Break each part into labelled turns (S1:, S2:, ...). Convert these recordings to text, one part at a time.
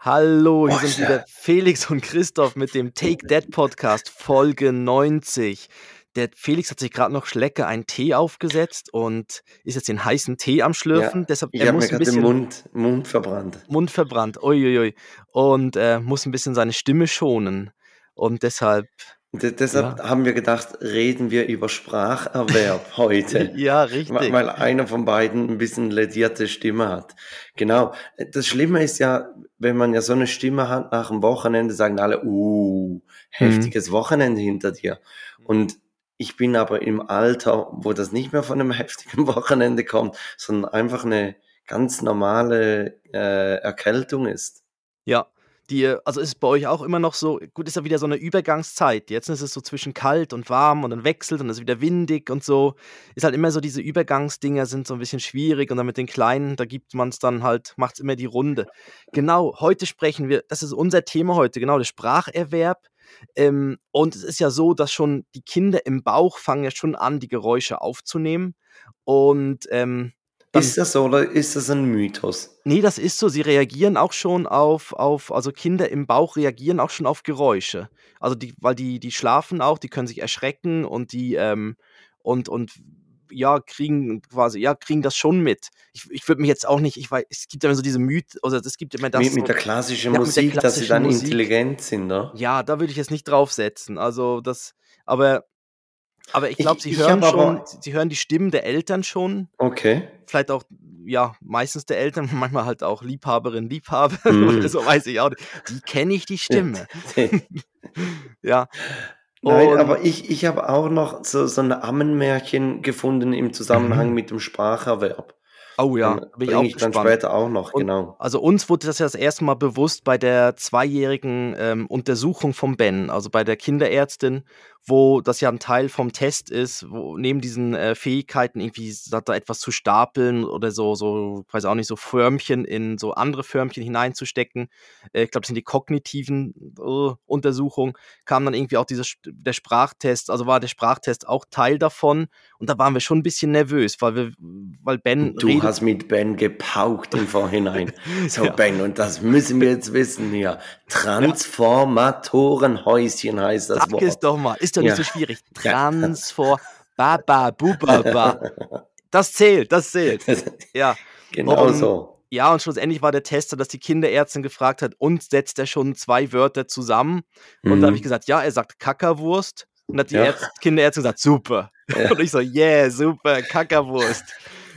S1: Hallo, hier sind wieder Felix und Christoph mit dem Take That Podcast Folge 90. Der Felix hat sich gerade noch Schlecke einen Tee aufgesetzt und ist jetzt den heißen Tee am Schlürfen.
S2: Ja,
S1: Deshalb
S2: ich
S1: er
S2: habe mir gerade den
S1: bisschen
S2: Mund, Mund verbrannt.
S1: Mund verbrannt. Uiuiui. Und äh, muss ein bisschen seine Stimme schonen. Und deshalb,
S2: De deshalb
S1: ja,
S2: haben wir gedacht, reden wir über Spracherwerb heute,
S1: ja, richtig.
S2: weil einer von beiden ein bisschen ledierte Stimme hat. Genau. Das Schlimme ist ja, wenn man ja so eine Stimme hat nach dem Wochenende, sagen alle, uh, heftiges Wochenende hinter dir. Und ich bin aber im Alter, wo das nicht mehr von einem heftigen Wochenende kommt, sondern einfach eine ganz normale äh, Erkältung ist.
S1: Ja, die, also ist es bei euch auch immer noch so, gut, ist ja wieder so eine Übergangszeit. Jetzt ist es so zwischen kalt und warm und dann wechselt und dann ist wieder windig und so. Ist halt immer so, diese Übergangsdinger sind so ein bisschen schwierig und dann mit den Kleinen, da gibt man es dann halt, macht es immer die Runde. Genau, heute sprechen wir, das ist unser Thema heute, genau, der Spracherwerb. Ähm, und es ist ja so, dass schon die Kinder im Bauch fangen ja schon an, die Geräusche aufzunehmen. Und ähm, dann
S2: Ist das so oder ist das ein Mythos?
S1: Ne, das ist so. Sie reagieren auch schon auf auf also, Kinder im Bauch reagieren auch schon auf Geräusche. Also, die weil die die schlafen auch, die können sich erschrecken und die, ähm und und ja, kriegen quasi ja, kriegen das schon mit. Ich ich würde mich jetzt auch nicht ich weiß es gibt ja immer so diese Myth oder es gibt immer das
S2: Mit, mit der klassischen
S1: ja, mit der
S2: Musik, dass sie
S1: klassischen
S2: dann
S1: Musik.
S2: intelligent sind, ne?
S1: Ja, da würde ich jetzt nicht draufsetzen. Also, das aber aber ich glaube,
S2: Ich,
S1: sie
S2: ich
S1: hören
S2: habe
S1: schon sie hören die Stimmen der Eltern schon
S2: okay.
S1: Vielleicht auch, ja, meistens der Eltern, manchmal halt auch Liebhaberin, Liebhaber oder
S2: Mm.
S1: so, weiß ich auch nicht. Die kenne ich die Stimme. Ja,
S2: Nein,
S1: und
S2: aber ich, ich habe auch noch so, so ein Ammenmärchen gefunden im Zusammenhang
S1: mhm.
S2: mit dem Spracherwerb.
S1: Oh ja, bin ich auch
S2: ich dann
S1: gespannt.
S2: später auch noch,
S1: Und
S2: genau.
S1: also uns wurde das ja das erste Mal bewusst bei der zweijährigen ähm, Untersuchung von Ben, also bei der Kinderärztin, wo das ja ein Teil vom Test ist, wo neben diesen äh, Fähigkeiten irgendwie da, etwas zu stapeln oder so, so, weiß auch nicht, so Förmchen in so andere Förmchen hineinzustecken. Äh, ich glaube, das sind die kognitiven äh, Untersuchungen, kam dann irgendwie auch dieser, der Sprachtest, also war der Sprachtest auch Teil davon. Und da waren wir schon ein bisschen nervös, weil wir, weil Ben
S2: du
S1: redet.
S2: hast mit Ben gepaukt im Vorhinein. So,
S1: Ja,
S2: Ben, und das müssen wir jetzt wissen hier. Transformatorenhäuschen heißt das
S1: Sag es
S2: Wort.
S1: doch mal, ist doch nicht
S2: Ja,
S1: so schwierig.
S2: ja.
S1: Transfor, Baba, Bubaba. Das zählt, das zählt. Ja.
S2: Genau
S1: Und
S2: so.
S1: ja, und schlussendlich war der Tester, dass die Kinderärztin gefragt hat, und setzt er schon zwei Wörter zusammen? Und da habe ich
S2: Mhm.
S1: gesagt, ja, er sagt Kackerwurst. Und hat die
S2: Ja,
S1: Ärzt Kinderärztin gesagt, super.
S2: ja.
S1: Und ich so, yeah, super, Kackerwurst.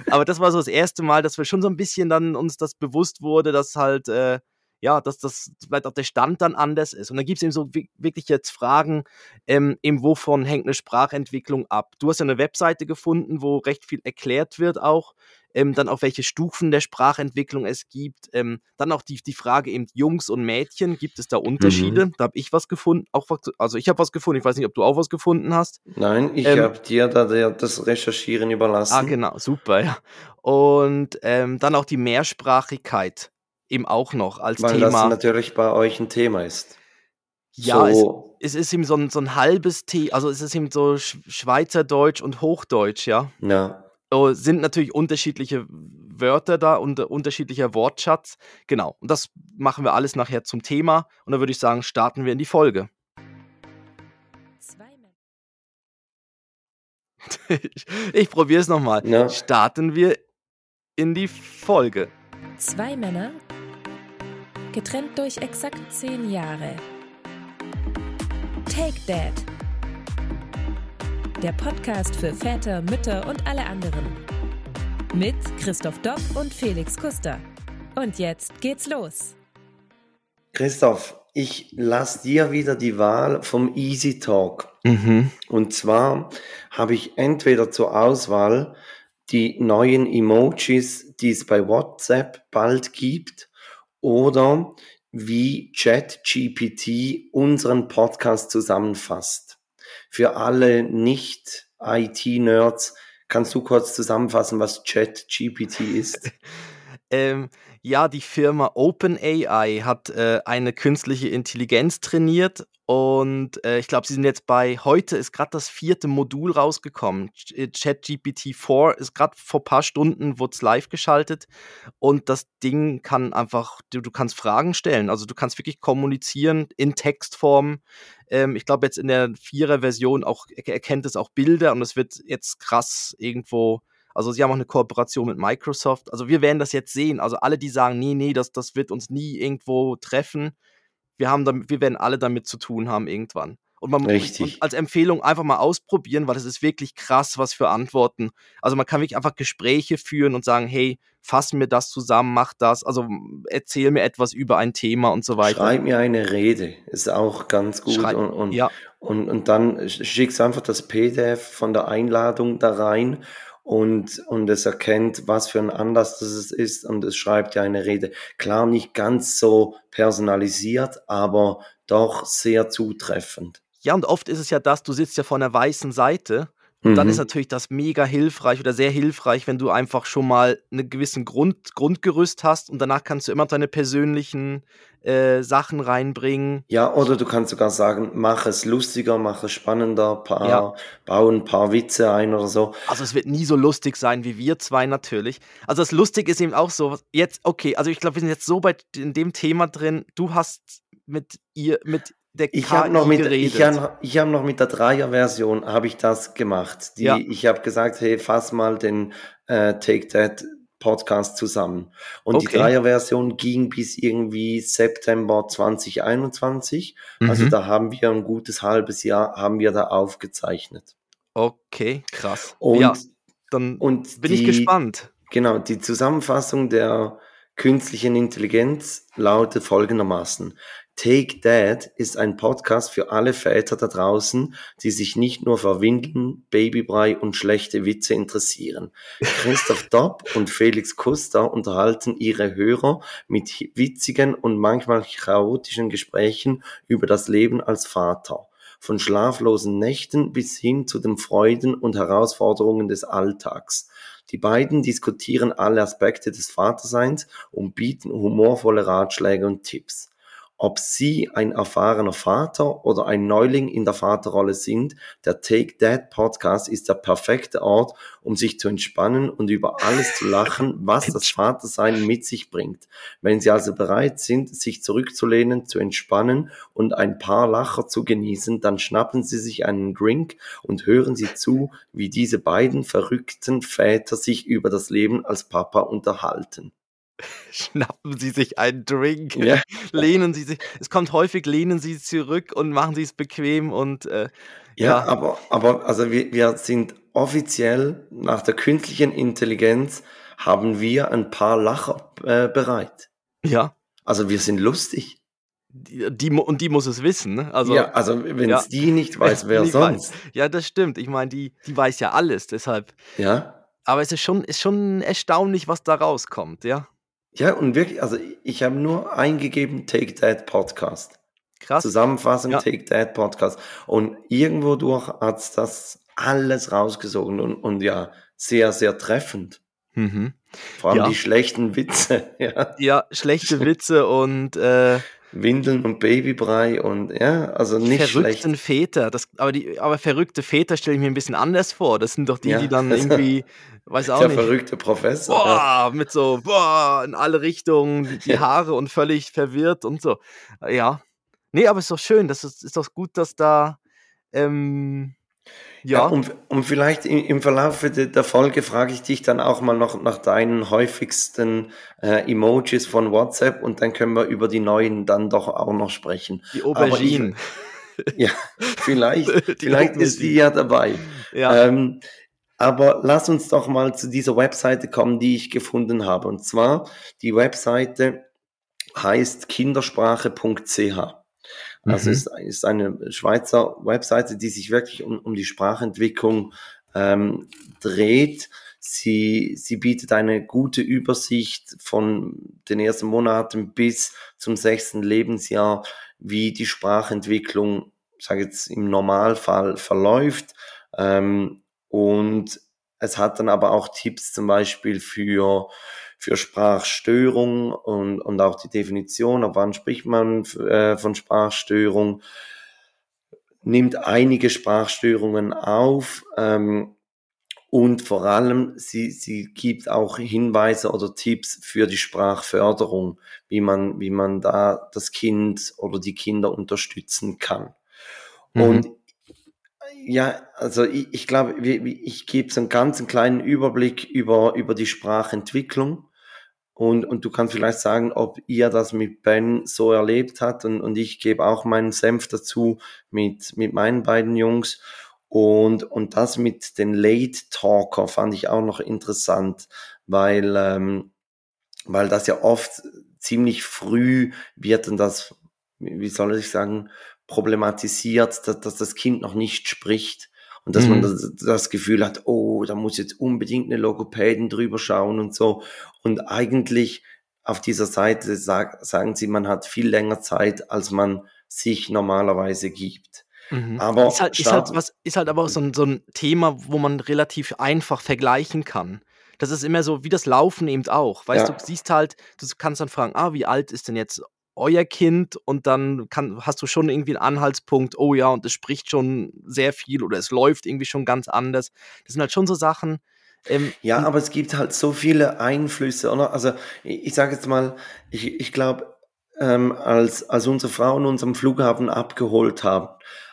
S1: Aber das war so das erste Mal, dass wir schon so ein bisschen dann uns das bewusst wurde, dass halt, äh, ja, dass das vielleicht auch der Stand dann anders ist. Und dann gibt es eben so wi- wirklich jetzt Fragen, ähm, eben wovon hängt eine Sprachentwicklung ab? Du hast ja eine Webseite gefunden, wo recht viel erklärt wird auch, ähm, dann auch welche Stufen der Sprachentwicklung es gibt. Ähm, dann auch die, die Frage eben Jungs und Mädchen, gibt es da
S2: Mhm.
S1: Unterschiede? Da habe ich was gefunden, auch was, also ich habe was gefunden, ich weiß nicht, ob du auch was gefunden hast.
S2: Nein, ich
S1: Ähm,
S2: habe dir da das Recherchieren
S1: Ah,
S2: überlassen.
S1: genau, super, ja. Und ähm, dann auch die Mehrsprachigkeit eben auch noch als
S2: Weil das
S1: Thema.
S2: natürlich bei euch ein Thema ist.
S1: Ja, es,
S2: So,
S1: es ist eben so ein, so ein halbes T, also es ist eben so Sch Schweizerdeutsch und Hochdeutsch, ja.
S2: ja.
S1: Oh, sind natürlich unterschiedliche Wörter da und unterschiedlicher Wortschatz. Genau. Und das machen wir alles nachher zum Thema. Und dann würde ich sagen, starten wir in die Folge.
S3: Zwei Männer.
S1: ich ich probiere es nochmal.
S2: Ja.
S1: Starten wir in die Folge.
S3: Zwei Männer, getrennt durch exakt zehn Jahre. Take Dad. Der Podcast für Väter, Mütter und alle anderen. Mit Christoph Dopp und Felix Kuster. Und jetzt geht's los.
S2: Christoph, ich lasse dir wieder die Wahl vom Easy Talk.
S1: Mhm.
S2: Und zwar habe ich entweder zur Auswahl die neuen Emojis, die es bei WhatsApp bald gibt, oder wie ChatGPT unseren Podcast zusammenfasst. Für alle Nicht-IT-Nerds, kannst du kurz zusammenfassen, was ChatGPT ist?
S1: Ähm, ja, die Firma OpenAI hat äh, eine künstliche Intelligenz trainiert und äh, ich glaube, sie sind jetzt bei, heute ist gerade das vierte Modul rausgekommen. Äh, ChatGPT 4 ist gerade vor ein paar Stunden, wurde es live geschaltet und das Ding kann einfach, du, du kannst Fragen stellen, also du kannst wirklich kommunizieren in Textform. Ähm, ich glaube, jetzt in der Vierer-Version auch er- erkennt es auch Bilder und es wird jetzt krass irgendwo also sie haben auch eine Kooperation mit Microsoft. Also wir werden das jetzt sehen. Also alle, die sagen, nee, nee, das, das wird uns nie irgendwo treffen. Wir, haben damit, wir werden alle damit zu tun haben irgendwann. Und, man,
S2: Richtig.
S1: und als Empfehlung einfach mal ausprobieren, weil es ist wirklich krass, was für Antworten. Also man kann wirklich einfach Gespräche führen und sagen, hey, fass mir das zusammen, mach das. Also erzähl mir etwas über ein Thema und so weiter.
S2: Schreib mir eine Rede, ist auch ganz gut.
S1: Schreib-
S2: und, und,
S1: ja.
S2: und, und dann schickst du einfach das PDF von der Einladung da rein und, und es erkennt, was für ein Anlass das ist und es schreibt dir eine Rede. Klar, nicht ganz so personalisiert, aber doch sehr zutreffend.
S1: Ja, und oft ist es ja das, du sitzt ja vor einer weißen Seite Und dann
S2: Mhm.
S1: ist natürlich das mega hilfreich oder sehr hilfreich, wenn du einfach schon mal einen gewissen Grund, Grundgerüst hast und danach kannst du immer deine persönlichen äh, Sachen reinbringen.
S2: Ja, oder du kannst sogar sagen, mach es lustiger, mach es spannender, paar,
S1: Ja.
S2: bau ein paar Witze ein oder so.
S1: Also es wird nie so lustig sein wie wir zwei natürlich. Also das Lustige ist eben auch so, jetzt, okay, also ich glaube, wir sind jetzt so bei in dem Thema drin, du hast mit ihr, mit der
S2: Ich habe noch mit,
S1: geredet.
S2: ich hab, ich hab noch mit der Dreier-Version habe ich das gemacht. Die,
S1: Ja.
S2: Ich habe gesagt, hey, fass mal den äh, Take That Podcast zusammen. Und die
S1: Okay.
S2: Dreier-Version ging bis irgendwie September 2021. Also
S1: Mhm.
S2: da haben wir ein gutes halbes Jahr haben wir da aufgezeichnet.
S1: Okay, krass.
S2: Und,
S1: ja, dann
S2: und
S1: bin ich
S2: die-
S1: gespannt.
S2: Genau, die Zusammenfassung der künstlichen Intelligenz lautet folgendermaßen. Take Dad ist ein Podcast für alle Väter da draußen, die sich nicht nur für Windeln, Babybrei und schlechte Witze interessieren. Christoph Dopp und Felix Kuster unterhalten ihre Hörer mit witzigen und manchmal chaotischen Gesprächen über das Leben als Vater. Von schlaflosen Nächten bis hin zu den Freuden und Herausforderungen des Alltags. Die beiden diskutieren alle Aspekte des Vaterseins und bieten humorvolle Ratschläge und Tipps. Ob Sie ein erfahrener Vater oder ein Neuling in der Vaterrolle sind, der Take That Podcast ist der perfekte Ort, um sich zu entspannen und über alles zu lachen, was das Vatersein mit sich bringt. Wenn Sie also bereit sind, sich zurückzulehnen, zu entspannen und ein paar Lacher zu genießen, dann schnappen Sie sich einen Drink und hören Sie zu, wie diese beiden verrückten Väter sich über das Leben als Papa unterhalten.
S1: Schnappen Sie sich einen Drink,
S2: Ja.
S1: lehnen Sie sich, es kommt häufig, lehnen Sie zurück und machen Sie es bequem und äh,
S2: Ja,
S1: Ja.
S2: aber, aber also wir, wir sind offiziell nach der künstlichen Intelligenz haben wir ein paar Lacher äh, bereit.
S1: ja,
S2: Also wir sind lustig.
S1: die, die, und die muss es wissen, ne? Also,
S2: ja, also wenn
S1: ja.
S2: es die nicht weiß, wer sonst?
S1: ja, das stimmt. Ich meine, die, die weiß ja alles, deshalb.
S2: Ja,
S1: Aber es ist schon, ist schon erstaunlich, was da rauskommt, ja.
S2: Ja und wirklich, also ich habe nur eingegeben Take That Podcast.
S1: Krass.
S2: Zusammenfassung
S1: Ja.
S2: Take That Podcast. Und irgendwo durch hat das alles rausgesogen und, und ja, sehr, sehr treffend.
S1: Mhm.
S2: Vor allem
S1: Ja.
S2: die schlechten Witze, ja.
S1: Ja, schlechte Witze und äh,
S2: Windeln und Babybrei und ja, also nicht
S1: verrückten
S2: schlecht.
S1: Väter. Das, aber, die, aber verrückte Väter stelle ich mir ein bisschen anders vor. Das sind doch die,
S2: Ja.
S1: die dann irgendwie, weiß auch
S2: Der
S1: nicht.
S2: verrückte Professor. ja.
S1: Boah, mit so, boah, in alle Richtungen, die
S2: Ja.
S1: Haare und völlig verwirrt und so. Ja. Nee, aber ist doch schön. Das ist, ist doch gut, dass da, ähm,
S2: Ja,
S1: ja,
S2: und, und vielleicht im, im Verlauf der, Folge frage ich dich dann auch mal noch nach deinen häufigsten äh, Emojis von WhatsApp und dann können wir über die neuen dann doch auch noch sprechen.
S1: die
S2: aber ich-
S1: Aubergine.
S2: Ja, vielleicht, vielleicht ist die ja dabei.
S1: Ja,
S2: Ähm, aber lass uns doch mal zu dieser Webseite kommen, die ich gefunden habe. Und zwar, die Webseite heißt kindersprache.ch. Also
S1: Mhm.
S2: ist, ist eine Schweizer Webseite, die sich wirklich um, um die Sprachentwicklung ähm, dreht. Sie, sie bietet eine gute Übersicht von den ersten Monaten bis zum sechsten Lebensjahr, wie die Sprachentwicklung, sage jetzt im Normalfall verläuft. Ähm, und es hat dann aber auch Tipps zum Beispiel für, für Sprachstörung und, und auch die Definition, ab wann spricht man äh, von Sprachstörung, nimmt einige Sprachstörungen auf. Ähm, und vor allem, sie, sie gibt auch Hinweise oder Tipps für die Sprachförderung, wie man, wie man da das Kind oder die Kinder unterstützen kann. Mhm. Und ja, also ich, ich glaube, ich, ich gebe so einen ganz kleinen Überblick über, über die Sprachentwicklung. Und, und du kannst vielleicht sagen, ob ihr das mit Ben so erlebt habt. Und, und ich gebe auch meinen Senf dazu mit, mit meinen beiden Jungs. Und, und das mit den Late Talker fand ich auch noch interessant, weil, ähm, weil das ja oft ziemlich früh wird und das, wie soll ich sagen, problematisiert, dass, dass das Kind noch nicht spricht und dass mhm. man das, das, Gefühl hat, oh, da muss jetzt unbedingt eine Logopädin drüber schauen und so. Und eigentlich auf dieser Seite sag, sagen sie, man hat viel länger Zeit, als man sich normalerweise gibt.
S1: Mhm. Aber ist halt, ist, halt was, ist halt aber auch so ein, so ein Thema, wo man relativ einfach vergleichen kann. Das ist immer so wie das Laufen eben auch. Weißt ja. du, siehst halt, du kannst dann fragen, ah, wie alt ist denn jetzt euer Kind? Und dann kann, hast du schon irgendwie einen Anhaltspunkt, oh ja, und es spricht schon sehr viel oder es läuft irgendwie schon ganz anders. Das sind halt schon so Sachen.
S2: Ähm, ja, aber es gibt halt so viele Einflüsse, oder? Also ich, ich sage jetzt mal, ich, ich glaube, ähm, als, als unsere Frauen uns am Flughafen abgeholt haben,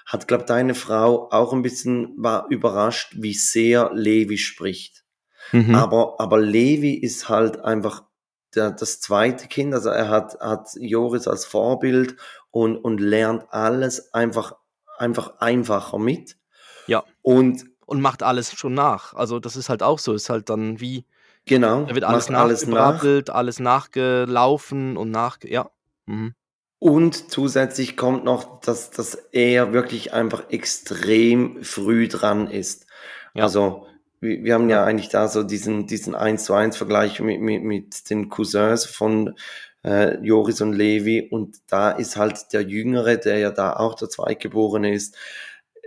S2: hat, glaube deine Frau auch ein bisschen war überrascht, wie sehr Levi spricht. Mhm. Aber, aber Levi ist halt einfach der, das zweite Kind, also er hat, hat Joris als Vorbild und, und lernt alles einfach, einfach einfacher mit.
S1: Ja. Und, und macht alles schon nach. Also das ist halt auch so, ist halt dann wie,
S2: genau,
S1: da wird alles nachgebrabbelt, alles, nach. alles nachgelaufen und nach, ja. Mhm.
S2: Und zusätzlich kommt noch, dass, dass er wirklich einfach extrem früh dran ist. Ja. Also wir, wir haben ja eigentlich da so diesen, diesen 1 zu 1 Vergleich mit, mit, mit den Cousins von äh, Joris und Levi und da ist halt der Jüngere, der ja da auch der Zweitgeborene ist,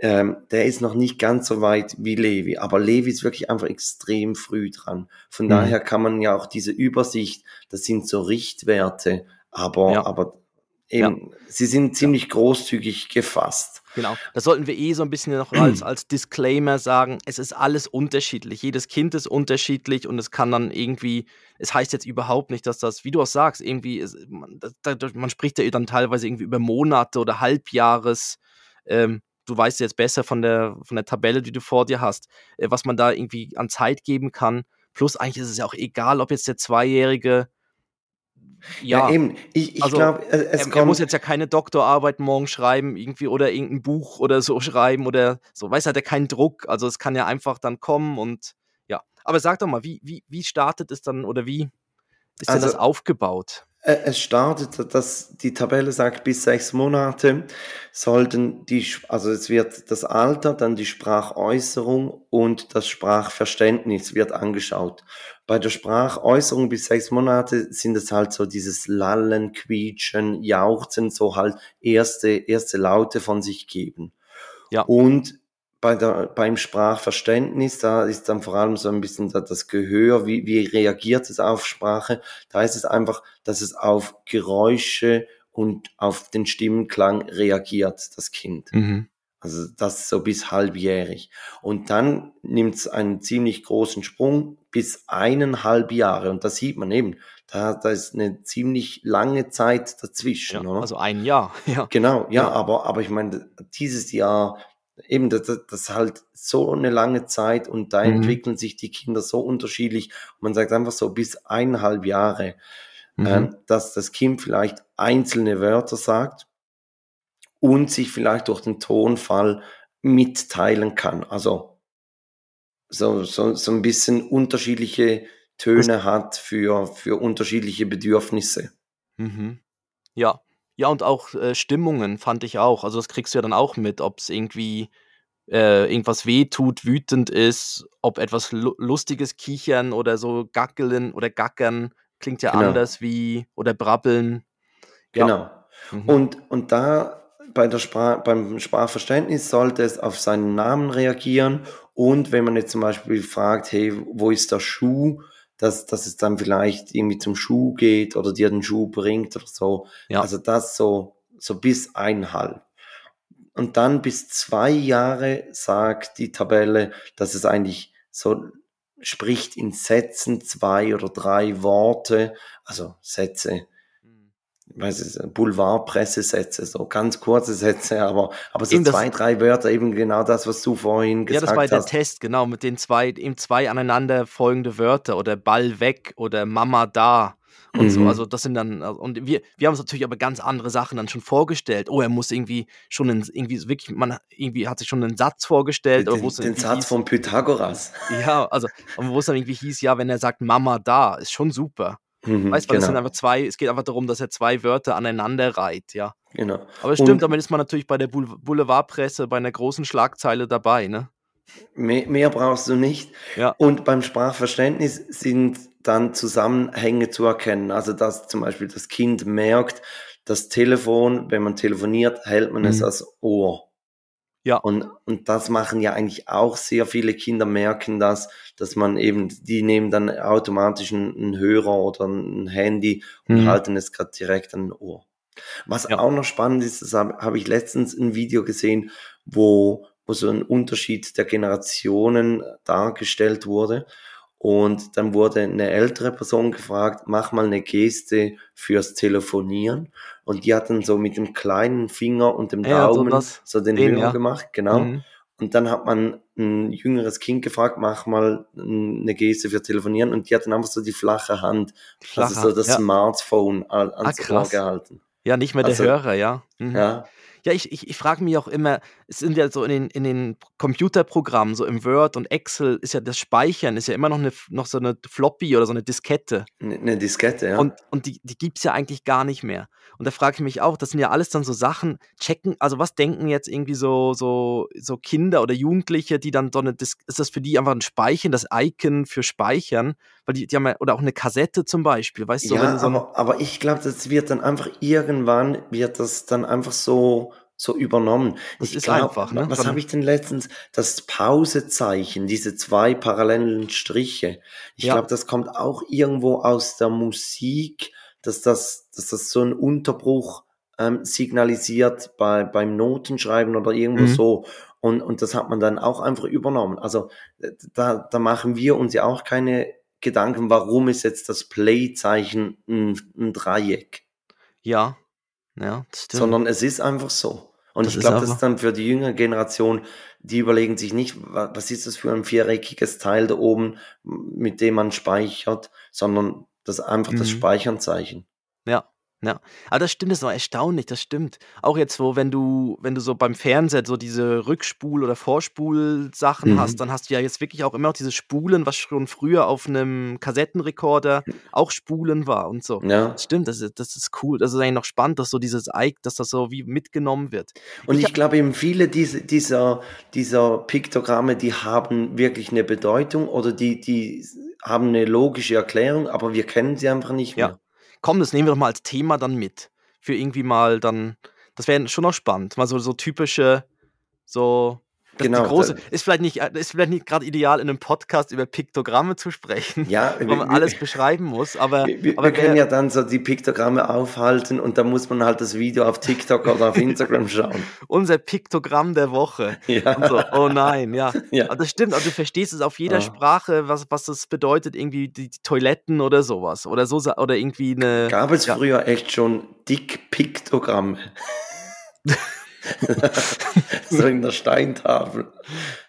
S2: ähm, der ist noch nicht ganz so weit wie Levi, aber Levi ist wirklich einfach extrem früh dran. Von mhm. daher kann man ja auch diese Übersicht, das sind so Richtwerte, aber, ja. aber Eben, ja. sie sind ziemlich großzügig gefasst.
S1: Genau. Das sollten wir eh so ein bisschen noch als, als Disclaimer sagen. Es ist alles unterschiedlich. Jedes Kind ist unterschiedlich und es kann dann irgendwie, es heißt jetzt überhaupt nicht, dass das, wie du auch sagst, irgendwie, ist, man, das, man, spricht ja dann teilweise irgendwie über Monate oder Halbjahres. Ähm, du weißt jetzt besser von der, von der Tabelle, die du vor dir hast, äh, was man da irgendwie an Zeit geben kann. Plus eigentlich ist es ja auch egal, ob jetzt der Zweijährige ja, ja, eben. Ich, ich also, glaube, es, er, kommt. Er muss jetzt ja keine Doktorarbeit morgen schreiben, irgendwie oder irgendein Buch oder so schreiben oder so. Weiß hat er keinen Druck. Also es kann ja einfach dann kommen und ja. Aber sag doch mal, wie, wie, wie startet es dann oder wie ist also, denn das aufgebaut?
S2: Äh, es startet, dass die Tabelle sagt, bis sechs Monate sollten die, also es wird das Alter, dann die Sprachäußerung und das Sprachverständnis wird angeschaut. Bei der Sprachäußerung bis sechs Monate sind es halt so dieses Lallen, Quietschen, Jauchzen, so halt erste, erste Laute von sich geben. Ja. Und bei der, beim Sprachverständnis, da ist dann vor allem so ein bisschen das Gehör, wie, wie reagiert es auf Sprache. Da ist es einfach, dass es auf Geräusche und auf den Stimmenklang reagiert, das Kind. Mhm. Also das so bis halbjährig. Und dann nimmt es einen ziemlich großen Sprung bis eineinhalb Jahre. Und da sieht man eben, da, da ist eine ziemlich lange Zeit dazwischen.
S1: Ja, also ein Jahr,
S2: ja. Genau, ja, ja, Aber, aber ich meine, dieses Jahr eben, das, das ist halt so eine lange Zeit und da mhm. entwickeln sich die Kinder so unterschiedlich. Man sagt einfach so bis eineinhalb Jahre, mhm. ähm, dass das Kind vielleicht einzelne Wörter sagt und sich vielleicht durch den Tonfall mitteilen kann. Also so, so, so ein bisschen unterschiedliche Töne hat für, für unterschiedliche Bedürfnisse.
S1: Mhm. Ja, ja, und auch äh, Stimmungen fand ich auch. Also das kriegst du ja dann auch mit, ob es irgendwie äh, irgendwas wehtut, wütend ist, ob etwas lu lustiges Kichern oder so gackeln oder gackern klingt ja genau. anders wie oder brabbeln.
S2: Ja. Genau. Mhm. Und, und da bei der Sprach, beim Sprachverständnis sollte es auf seinen Namen reagieren und wenn man jetzt zum Beispiel fragt, hey, wo ist der Schuh, dass, dass es dann vielleicht irgendwie zum Schuh geht oder dir den Schuh bringt oder so.
S1: Ja.
S2: Also das so, so bis einhalb. Und dann bis zwei Jahre sagt die Tabelle, dass es eigentlich so spricht in Sätzen zwei oder drei Worte, also Sätze, ich weiß es, Boulevardpressesätze, so ganz kurze Sätze, aber, aber so
S1: Eben das-
S2: zwei, drei Wörter, eben genau das, was du vorhin
S1: Ja,
S2: gesagt
S1: das war der
S2: hast.
S1: Test, genau, mit den zwei, eben zwei aneinander folgende Wörter oder Ball weg oder Mama da und so.
S2: Mhm.
S1: Also das sind dann, und wir, wir haben uns natürlich aber ganz andere Sachen dann schon vorgestellt. Oh, er muss irgendwie schon einen, irgendwie so wirklich, man irgendwie hat sich schon einen Satz vorgestellt,
S2: den,
S1: dann
S2: den Satz
S1: hieß,
S2: von Pythagoras.
S1: ja, also, wo es dann irgendwie hieß, ja, wenn er sagt Mama da, ist schon super.
S2: Mhm,
S1: Weißt du, weil das sind
S2: genau,
S1: einfach zwei, es geht einfach darum, dass er zwei Wörter aneinander reiht, ja.
S2: genau.
S1: Aber es stimmt,
S2: Und-
S1: damit ist man natürlich bei der Boule- Boulevardpresse bei einer großen Schlagzeile dabei, ne?
S2: Mehr, mehr brauchst du nicht.
S1: Ja.
S2: Und beim Sprachverständnis sind dann Zusammenhänge zu erkennen. Also dass zum Beispiel das Kind merkt, das Telefon, wenn man telefoniert, hält man es
S1: Mhm.
S2: als Ohr.
S1: Ja.
S2: Und, und das machen ja eigentlich auch sehr viele Kinder, merken das, dass man eben, die nehmen dann automatisch einen, einen Hörer oder ein Handy und
S1: Mhm.
S2: halten es gerade direkt an den Ohr. Was
S1: Ja.
S2: auch noch spannend ist, das habe hab ich letztens ein Video gesehen, wo, wo so ein Unterschied der Generationen dargestellt wurde. Und dann wurde eine ältere Person gefragt, mach mal eine Geste fürs Telefonieren. Und die hat dann so mit dem kleinen Finger und dem
S1: Ja, so
S2: Daumen
S1: das-
S2: so den Hörer
S1: ja.
S2: gemacht, genau.
S1: Mhm.
S2: Und dann hat man ein jüngeres Kind gefragt, mach mal eine Geste für Telefonieren. Und die hat dann einfach so die flache Hand, also so das
S1: ja.
S2: Smartphone an- ans Ohr
S1: krass.
S2: gehalten.
S1: ja, nicht mehr der
S2: Also-
S1: Hörer, ja. Mhm.
S2: Ja,
S1: Ja, ich, ich, ich frage mich auch immer, es sind ja so in den, in den Computerprogrammen, so im Word und Excel, ist ja das Speichern, ist ja immer noch, eine, noch so eine Floppy oder so eine Diskette.
S2: eine eine Diskette, ja.
S1: Und, und die, die gibt es ja eigentlich gar nicht mehr. Und da frage ich mich auch, das sind ja alles dann so Sachen, checken, also was denken jetzt irgendwie so, so, so Kinder oder Jugendliche, die dann so eine, Dis ist das für die einfach ein Speichern, das Icon für Speichern? Weil die, die haben ja, oder auch eine Kassette zum Beispiel, weißt du,
S2: ja,
S1: so ein-
S2: aber, aber ich glaube, das wird dann einfach irgendwann, wird das dann einfach so, so übernommen.
S1: Das
S2: ich
S1: ist
S2: glaub,
S1: einfach, ne?
S2: Was habe ich denn letztens? Das Pausezeichen, diese zwei parallelen Striche. Ich
S1: Ja.
S2: glaube, das kommt auch irgendwo aus der Musik, dass das, dass das so ein Unterbruch ähm, signalisiert bei, beim Notenschreiben oder irgendwo
S1: Mhm.
S2: so. Und, und das hat man dann auch einfach übernommen. Also äh, da, da machen wir uns ja auch keine Gedanken, warum ist jetzt das Play-Zeichen ein, ein Dreieck,
S1: ja, ja, das stimmt.
S2: sondern es ist einfach so. Und
S1: Das
S2: ich glaube, das ist dann für die jüngere Generation, die überlegen sich nicht, wa- was ist das für ein viereckiges Teil da oben, mit dem man speichert, sondern das einfach das
S1: Mhm.
S2: Speichernzeichen.
S1: Ja, ja. Aber das stimmt, das ist noch erstaunlich, das stimmt. Auch jetzt, wo, wenn du, wenn du so beim Fernseher so diese Rückspul- oder Vorspul-Sachen
S2: Mhm.
S1: hast, dann hast du ja jetzt wirklich auch immer noch dieses Spulen, was schon früher auf einem Kassettenrekorder auch Spulen war und so.
S2: Ja.
S1: Das stimmt, das ist, das ist cool. Das ist eigentlich noch spannend, dass so dieses Ike, dass das so wie mitgenommen wird.
S2: Und
S1: Ich
S2: ich, glaube eben viele diese, dieser, dieser Piktogramme, die haben wirklich eine Bedeutung oder die, die haben eine logische Erklärung, aber wir kennen sie einfach nicht
S1: Ja.
S2: mehr.
S1: Komm, das nehmen wir doch mal als Thema dann mit. Für irgendwie mal dann, das wäre schon noch spannend. Mal so, so typische, so. Das
S2: Genau,
S1: Die große, ist vielleicht nicht, ist vielleicht nicht gerade ideal, in einem Podcast über Piktogramme zu sprechen,
S2: Ja,
S1: wo man
S2: wir-
S1: alles beschreiben muss. Aber,
S2: Wir, wir,
S1: aber
S2: wir können ja dann so die Piktogramme aufhalten und dann muss man halt das Video auf TikTok oder auf Instagram schauen.
S1: unser Piktogramm der Woche.
S2: Ja.
S1: So, oh nein, ja.
S2: Ja.
S1: Aber das stimmt, also du verstehst es auf jeder
S2: Ah.
S1: Sprache, was, was das bedeutet, irgendwie die, die Toiletten oder sowas. Oder so oder irgendwie eine.
S2: Gab es
S1: ja.
S2: früher echt schon Dick-Piktogramme? so in der Steintafel.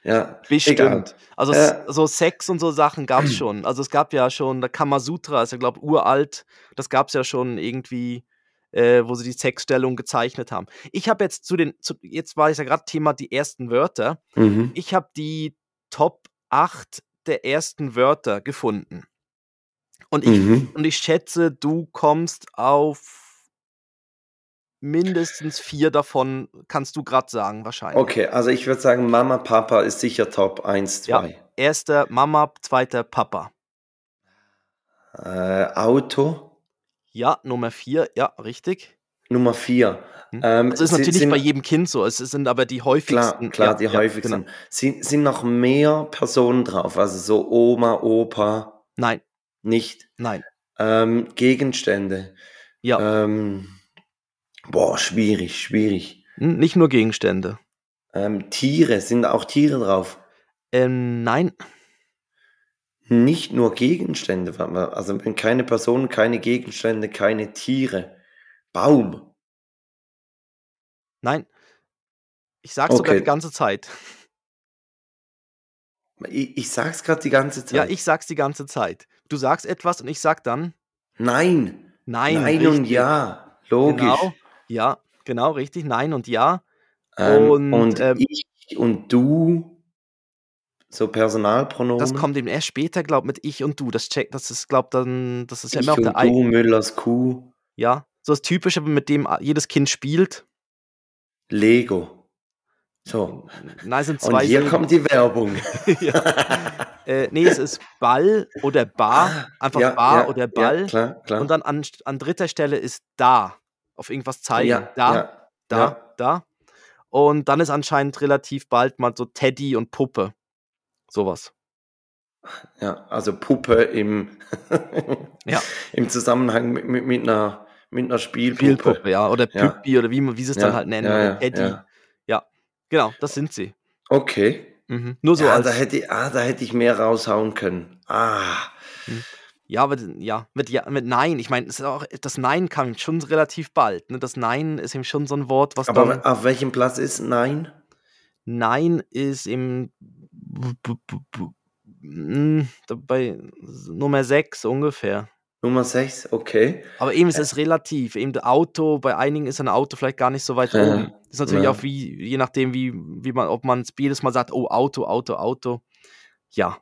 S2: Ja,
S1: Bestimmt.
S2: egal.
S1: Also
S2: Äh.
S1: s- so Sex und so Sachen gab es schon. Also es gab ja schon, der Kamasutra ist ja, glaube ich, uralt. Das gab es ja schon irgendwie, äh, wo sie die Sexstellung gezeichnet haben. Ich habe jetzt zu den, zu, jetzt war es ja gerade Thema die ersten Wörter.
S2: Mhm.
S1: Ich habe die Top 8 der ersten Wörter gefunden. Und ich,
S2: Mhm.
S1: und ich schätze, du kommst auf mindestens vier davon, kannst du gerade sagen, wahrscheinlich.
S2: Okay, also ich würde sagen, Mama, Papa ist sicher Top 1,
S1: Ja.
S2: 2.
S1: Erster Mama, zweiter Papa.
S2: Äh, Auto,
S1: Ja, Nummer vier, ja, richtig.
S2: Nummer 4.
S1: Hm.
S2: Ähm,
S1: Das ist
S2: sind-
S1: natürlich
S2: sind-
S1: bei jedem Kind so. Es sind aber die häufigsten.
S2: Klar, klar,
S1: ja,
S2: die
S1: ja,
S2: häufigsten.
S1: genau.
S2: Sind, sind noch mehr Personen drauf? Also so Oma, Opa.
S1: Nein,
S2: Nicht.
S1: Nein.
S2: Ähm, Gegenstände.
S1: Ja.
S2: Ähm, boah, schwierig, schwierig.
S1: N- Nicht nur Gegenstände.
S2: Ähm, Tiere, sind auch Tiere drauf?
S1: Ähm, nein.
S2: Nicht nur Gegenstände, also wenn keine Personen, keine Gegenstände, keine Tiere. Baum.
S1: Nein. Ich sag's sogar
S2: Okay.
S1: die ganze Zeit.
S2: Ich, ich sag's gerade die ganze Zeit.
S1: Ja, ich sag's die ganze Zeit. Du sagst etwas und ich sag dann
S2: Nein.
S1: nein.
S2: Nein und
S1: richtig.
S2: ja. Logisch.
S1: Genau. Ja, genau, richtig. Nein und ja.
S2: Ähm,
S1: Und,
S2: und
S1: ähm,
S2: ich und du, so Personalpronomen.
S1: Das kommt eben erst später, glaub mit ich und du. Das check, das ist, glaub dann, das ist ja
S2: ich
S1: immer auch
S2: und
S1: der
S2: du, Müllers Kuh,
S1: Ja, so das Typische, mit dem jedes Kind spielt.
S2: Lego. So.
S1: Nein, sind
S2: Und
S1: zwei
S2: hier
S1: Silben.
S2: kommt die Werbung.
S1: ja. äh, nee, es ist Ball oder Bar. Einfach
S2: ja,
S1: Bar
S2: ja,
S1: oder Ball.
S2: Ja, klar, klar.
S1: Und dann an, an dritter Stelle ist da. Auf irgendwas zeigen.
S2: ja,
S1: da,
S2: ja,
S1: da,
S2: ja.
S1: da. Und dann ist anscheinend relativ bald mal so Teddy und Puppe. Sowas.
S2: Ja, also Puppe im,
S1: Ja.
S2: im Zusammenhang mit, mit, mit, einer, mit einer Spielpuppe.
S1: Spielpuppe, ja. Oder. Püppi oder wie, man- wie sie es dann halt nennen. Teddy.
S2: ja.
S1: Genau, das sind sie.
S2: Okay.
S1: Mhm. Nur so als.
S2: da hätte, ich- ah, da hätte ich mehr raushauen können. Ah,
S1: Ja, aber ja, mit, ja, mit Nein. Ich meine, das Nein kam schon relativ bald. Ne? Das Nein ist eben schon so ein Wort, was
S2: aber
S1: dann.
S2: auf welchem Platz ist Nein?
S1: Nein ist im. mm, Bei Nummer 6 ungefähr.
S2: Nummer 6, okay.
S1: Aber eben ist es relativ. Eben das Auto, bei einigen ist ein Auto vielleicht gar nicht so weit
S2: Ja,
S1: oben. Das ist natürlich
S2: ja.
S1: auch wie, je nachdem, wie, wie man, ob man jedes Mal sagt, oh, Auto, Auto, Auto. Ja.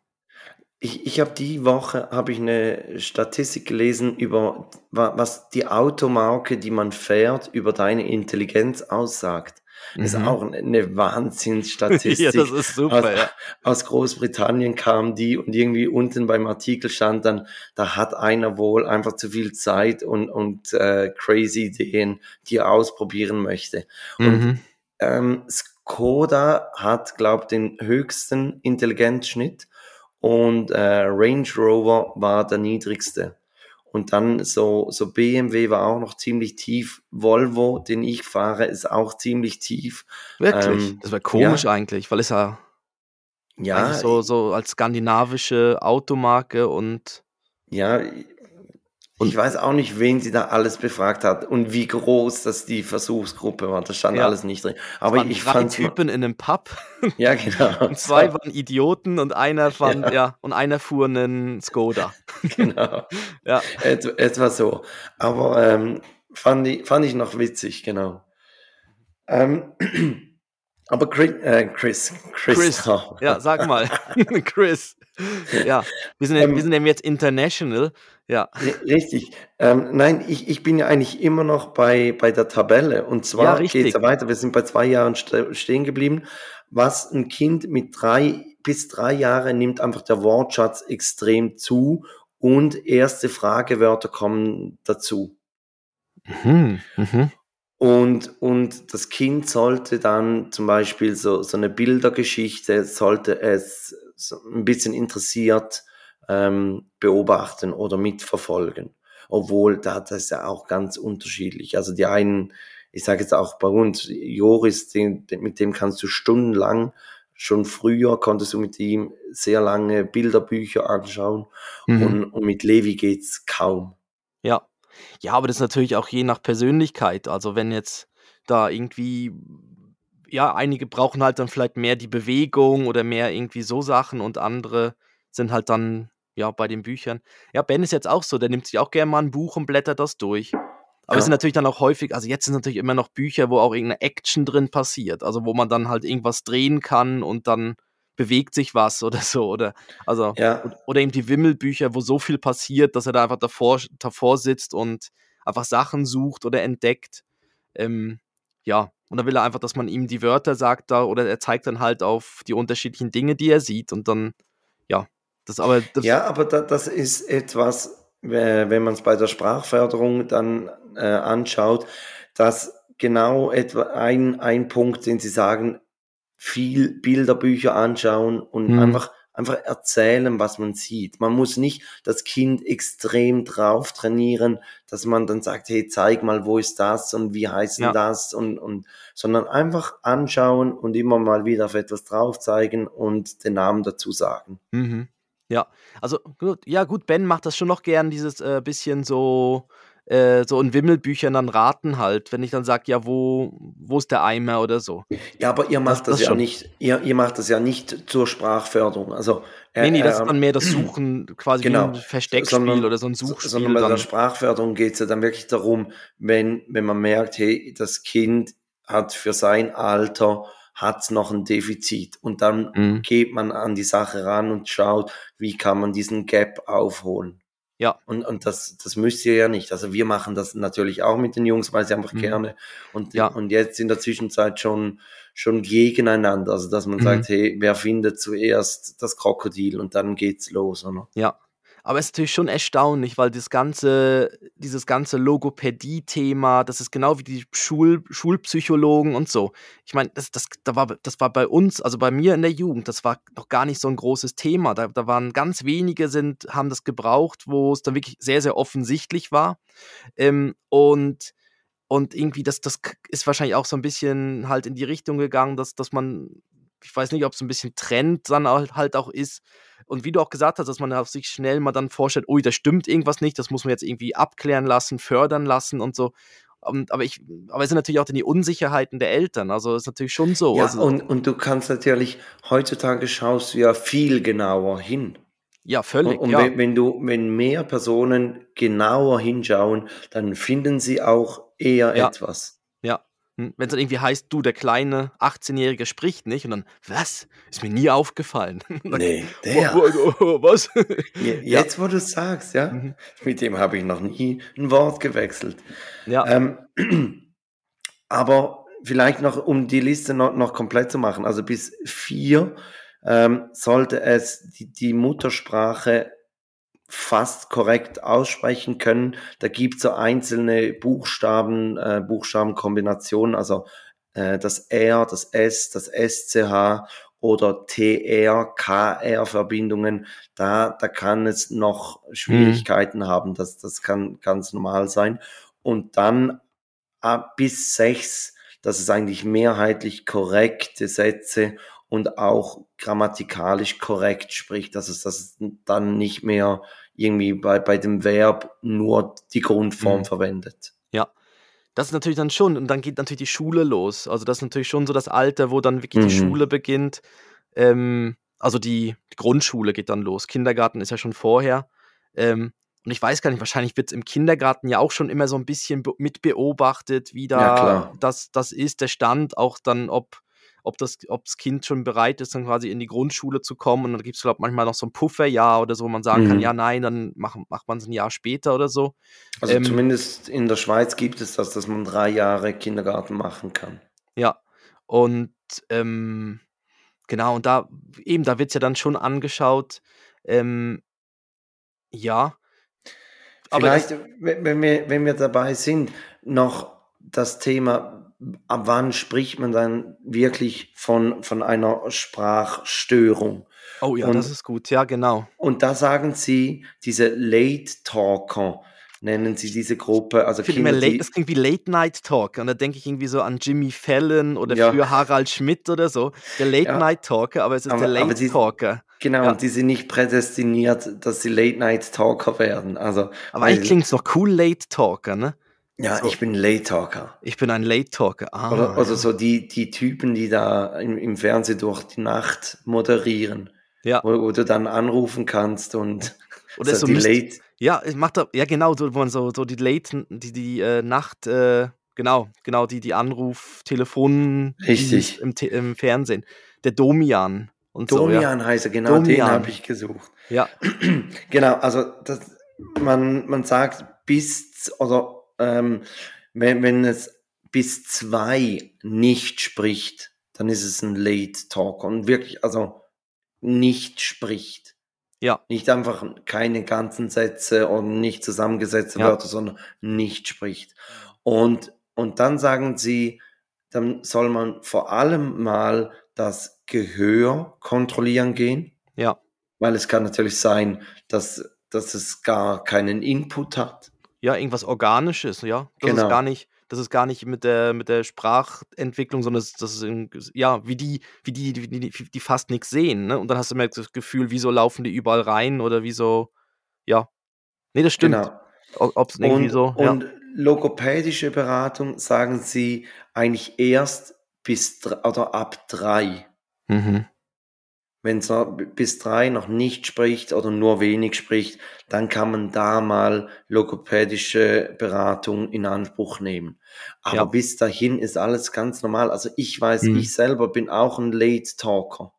S2: Ich, ich habe die Woche habe ich eine Statistik gelesen über wa- was die Automarke, die man fährt, über deine Intelligenz aussagt. Das ist
S1: Mhm.
S2: auch eine Wahnsinnsstatistik.
S1: ja, das ist super,
S2: aus,
S1: ja.
S2: aus Großbritannien kam die und irgendwie unten beim Artikel stand dann, da hat einer wohl einfach zu viel Zeit und, und äh, crazy Ideen, die er ausprobieren möchte. Und
S1: Mhm.
S2: ähm, Skoda hat, glaube den höchsten Intelligenzschnitt und äh, Range Rover war der niedrigste. Und dann so, so BMW war auch noch ziemlich tief. Volvo, den ich fahre, ist auch ziemlich tief.
S1: Wirklich.
S2: Ähm,
S1: das wäre komisch
S2: ja.
S1: eigentlich, weil es ja,
S2: Ja,
S1: so, so als skandinavische Automarke und
S2: ja,
S1: Und-
S2: ich weiß auch nicht, wen sie da alles befragt hat und wie groß das die Versuchsgruppe war. Das stand
S1: Ja.
S2: alles nicht drin.
S1: es
S2: Aber
S1: waren
S2: ich
S1: drei
S2: fand
S1: Typen in einem Pub
S2: ja genau.
S1: und zwei waren Idioten und einer fand,
S2: Ja.
S1: ja. und einer fuhr einen Skoda.
S2: genau.
S1: Ja.
S2: Et, etwa so. Aber ähm, fand, ich, fand ich noch witzig, genau. Ähm, aber Chris, äh, Chris, Chris,
S1: Chris. Ja, sag mal. Chris. Ja, wir sind, ja-
S2: Ähm,
S1: wir sind eben jetzt international. Ja.
S2: ri- richtig. Ähm, nein, ich, ich bin ja eigentlich immer noch bei, bei der Tabelle. Und
S1: Ja,
S2: zwar
S1: richtig.
S2: geht es ja weiter. Wir sind bei zwei Jahren ste stehen geblieben. Was ein Kind mit drei bis drei Jahren nimmt einfach der Wortschatz extrem zu und erste Fragewörter kommen dazu.
S1: Mhm. Mhm.
S2: Und, und das Kind sollte dann zum Beispiel so, so eine Bildergeschichte, sollte es ein bisschen interessiert ähm, beobachten oder mitverfolgen. Obwohl da das ist ja auch ganz unterschiedlich. Also die einen, ich sage jetzt auch bei uns, Joris, den, mit dem kannst du stundenlang, schon früher konntest du mit ihm sehr lange Bilderbücher anschauen
S1: Mhm.
S2: und, und mit Levi geht's kaum.
S1: Ja. Ja, aber das ist natürlich auch je nach Persönlichkeit. Also wenn jetzt da irgendwie, ja, einige brauchen halt dann vielleicht mehr die Bewegung oder mehr irgendwie so Sachen und andere sind halt dann, ja, bei den Büchern. Ja, Ben ist jetzt auch so, der nimmt sich auch gerne mal ein Buch und blättert das durch. Aber es
S2: Ja.
S1: sind natürlich dann auch häufig, also jetzt sind natürlich immer noch Bücher, wo auch irgendeine Action drin passiert. Also wo man dann halt irgendwas drehen kann und dann bewegt sich was oder so. Oder also
S2: Ja.
S1: oder eben die Wimmelbücher, wo so viel passiert, dass er da einfach davor, davor sitzt und einfach Sachen sucht oder entdeckt. Ähm, ja, und dann will er einfach, dass man ihm die Wörter sagt da oder er zeigt dann halt auf die unterschiedlichen Dinge, die er sieht und dann, ja, das aber das,
S2: Ja, aber da, das ist etwas, wenn man es bei der Sprachförderung dann äh, anschaut, dass genau etwa ein, ein Punkt, den Sie sagen, viel Bilderbücher anschauen und
S1: Mhm.
S2: einfach einfach erzählen, was man sieht. Man muss nicht das Kind extrem drauf trainieren, dass man dann sagt, hey, zeig mal, wo ist das und wie heißt denn
S1: Ja.
S2: das und, und, sondern einfach anschauen und immer mal wieder auf etwas drauf zeigen und den Namen dazu sagen.
S1: Mhm. Ja, also gut, ja gut, Ben macht das schon noch gern, dieses äh, bisschen so, äh, so in Wimmelbüchern dann raten halt, wenn ich dann sage, ja, wo, wo ist der Eimer oder so.
S2: Ja, aber ihr macht das,
S1: das
S2: ja
S1: schon.
S2: nicht, ihr, ihr macht das ja nicht zur Sprachförderung. Also, äh,
S1: Nee, nee, das ist
S2: äh,
S1: dann mehr das Suchen, quasi wie
S2: genau,
S1: ein Versteckspiel
S2: sondern-
S1: oder so ein Suchspiel
S2: sondern bei der
S1: dann.
S2: Sprachförderung geht es ja dann wirklich darum, wenn, wenn man merkt, hey, das Kind hat für sein Alter hat's noch ein Defizit und dann
S1: Mhm.
S2: geht man an die Sache ran und schaut, wie kann man diesen Gap aufholen.
S1: Ja.
S2: Und, und das, das müsst ihr ja nicht. Also wir machen das natürlich auch mit den Jungs, weil sie einfach
S1: Mhm.
S2: gerne und,
S1: Ja.
S2: und jetzt in der Zwischenzeit schon, schon gegeneinander. Also dass man
S1: Mhm.
S2: sagt, hey, wer findet zuerst das Krokodil und dann geht's los, oder?
S1: Ja. Aber es ist natürlich schon erstaunlich, weil das ganze, dieses ganze Logopädie-Thema, das ist genau wie die Schul, Schulpsychologen und so. Ich meine, das, das, da war, das war bei uns, also bei mir in der Jugend, das war noch gar nicht so ein großes Thema. Da, da waren ganz wenige, sind, haben das gebraucht, wo es dann wirklich sehr, sehr offensichtlich war. Ähm, und, und irgendwie, das, das ist wahrscheinlich auch so ein bisschen halt in die Richtung gegangen, dass, dass man, ich weiß nicht, ob es ein bisschen Trend dann halt auch ist. Und wie du auch gesagt hast, dass man auf sich schnell mal dann vorstellt, ui, da stimmt irgendwas nicht, das muss man jetzt irgendwie abklären lassen, fördern lassen und so. Und, aber ich, aber es sind natürlich auch dann die Unsicherheiten der Eltern. Also ist natürlich schon so.
S2: Ja,
S1: also,
S2: und, und du kannst natürlich, heutzutage schaust du ja viel genauer hin.
S1: ja,
S2: Und,
S1: völlig.
S2: und
S1: ja.
S2: wenn, wenn du, wenn mehr Personen genauer hinschauen, dann finden sie auch eher
S1: Ja.
S2: etwas.
S1: Ja. Wenn es dann irgendwie heißt, du, der kleine 18-Jährige spricht nicht und dann, was? Ist mir nie aufgefallen.
S2: Nee,
S1: Oh,
S2: der.
S1: oh, oh, was?
S2: Je- Jetzt, wo du es sagst, ja,
S1: Mhm.
S2: mit dem habe ich noch nie ein Wort gewechselt.
S1: ja.
S2: Ähm, aber vielleicht noch, um die Liste noch, noch komplett zu machen, also bis vier ähm, sollte es die, die Muttersprache fast korrekt aussprechen können. Da gibt es so einzelne Buchstaben, äh, Buchstabenkombinationen, also äh, das R, das S, das SCH oder TR, KR-Verbindungen. Da, da kann es noch Schwierigkeiten haben. Das, das kann ganz normal sein. Und dann ab bis sechs, das ist eigentlich mehrheitlich korrekte Sätze und auch grammatikalisch korrekt spricht, dass es das dann nicht mehr irgendwie bei, bei dem Verb nur die Grundform
S1: Mhm.
S2: verwendet.
S1: Das ist natürlich dann schon, und dann geht natürlich die Schule los. Also das ist natürlich schon so das Alter, wo dann wirklich die
S2: Mhm.
S1: Schule beginnt. Ähm, also die, die Grundschule geht dann los. Kindergarten ist ja schon vorher. Ähm, und ich weiß gar nicht, wahrscheinlich wird es im Kindergarten ja auch schon immer so ein bisschen be mit beobachtet, wie
S2: Ja,
S1: da
S2: klar.
S1: das, das ist, der Stand, auch dann, ob, ob, das, ob das Kind schon bereit ist, dann quasi in die Grundschule zu kommen. Und dann gibt es, glaube ich, manchmal noch so ein Pufferjahr oder so, wo man sagen kann,
S2: Mhm.
S1: ja, nein, dann mach, macht man es ein Jahr später oder so.
S2: Also
S1: Ähm,
S2: zumindest in der Schweiz gibt es das, dass man drei Jahre Kindergarten machen kann.
S1: Ja, und ähm, genau, und da eben, da wird es ja dann schon angeschaut. Ähm, ja, aber das,
S2: Vielleicht, wenn wir, wenn wir dabei sind, noch das Thema, ab wann spricht man dann wirklich von, von einer Sprachstörung?
S1: oh ja, das
S2: Und,
S1: ist gut, ja, genau.
S2: und da sagen Sie, diese Late Talker, nennen Sie diese Gruppe, also
S1: Ich finde immer,
S2: Kinder,
S1: late, das klingt wie Late Night Talk. Und da denke ich irgendwie so an Jimmy Fallon oder
S2: ja,
S1: früher Harald Schmidt oder so. Der Late
S2: ja,
S1: Night Talker, aber es ist der
S2: aber, aber
S1: Late
S2: die,
S1: Talker.
S2: genau,
S1: Ja,
S2: und die sind nicht prädestiniert, dass sie Late Night Talker werden. Also,
S1: aber eigentlich klingt es noch cool, Late Talker, ne?
S2: Ja,
S1: So,
S2: ich bin Late Talker.
S1: ich bin ein Late Talker. Ah,
S2: oder
S1: ja.
S2: so die, die Typen, die da im, im Fernsehen durch die Nacht moderieren,
S1: Ja.
S2: wo, wo du dann anrufen kannst und
S1: Oder
S2: so
S1: so
S2: die
S1: müsst,
S2: Late,
S1: ja, es macht da, ja genau, so, wo man so, so die Late, die, die äh, Nacht, äh, genau, genau, die, die Anruf, Telefon,
S2: richtig.
S1: im, im Fernsehen. Der Domian und so, ja.
S2: Domian heißt er, genau den habe
S1: Domian,
S2: ich gesucht.
S1: ja.
S2: Genau, also das, man, man sagt bis, oder ähm, wenn, wenn es bis zwei nicht spricht, dann ist es ein Late Talker und wirklich, also nicht spricht.
S1: Ja,
S2: Nicht einfach keine ganzen Sätze oder nicht zusammengesetzte
S1: ja,
S2: Wörter, sondern nicht spricht. Und, und dann sagen sie, dann soll man vor allem mal das Gehör kontrollieren gehen.
S1: Ja.
S2: Weil es kann natürlich sein, dass, dass es gar keinen Input hat.
S1: Ja, irgendwas Organisches, ja. Das
S2: Genau.
S1: ist gar nicht, das ist gar nicht mit der, mit der Sprachentwicklung, sondern das, das ist ja, wie die, wie die, die, die, die fast nichts sehen, ne? Und dann hast du immer das Gefühl, wieso laufen die überall rein oder wieso, ja. Nee, das stimmt.
S2: Genau.
S1: Ob es irgendwie
S2: Und,
S1: so, ja.
S2: und logopädische Beratung sagen sie eigentlich erst bis oder ab drei.
S1: Mhm.
S2: Wenn es bis drei noch nicht spricht oder nur wenig spricht, dann kann man da mal logopädische Beratung in Anspruch nehmen. Aber
S1: Ja.
S2: bis dahin ist alles ganz normal. Also ich weiß,
S1: Mhm.
S2: ich selber bin auch ein Late Talker.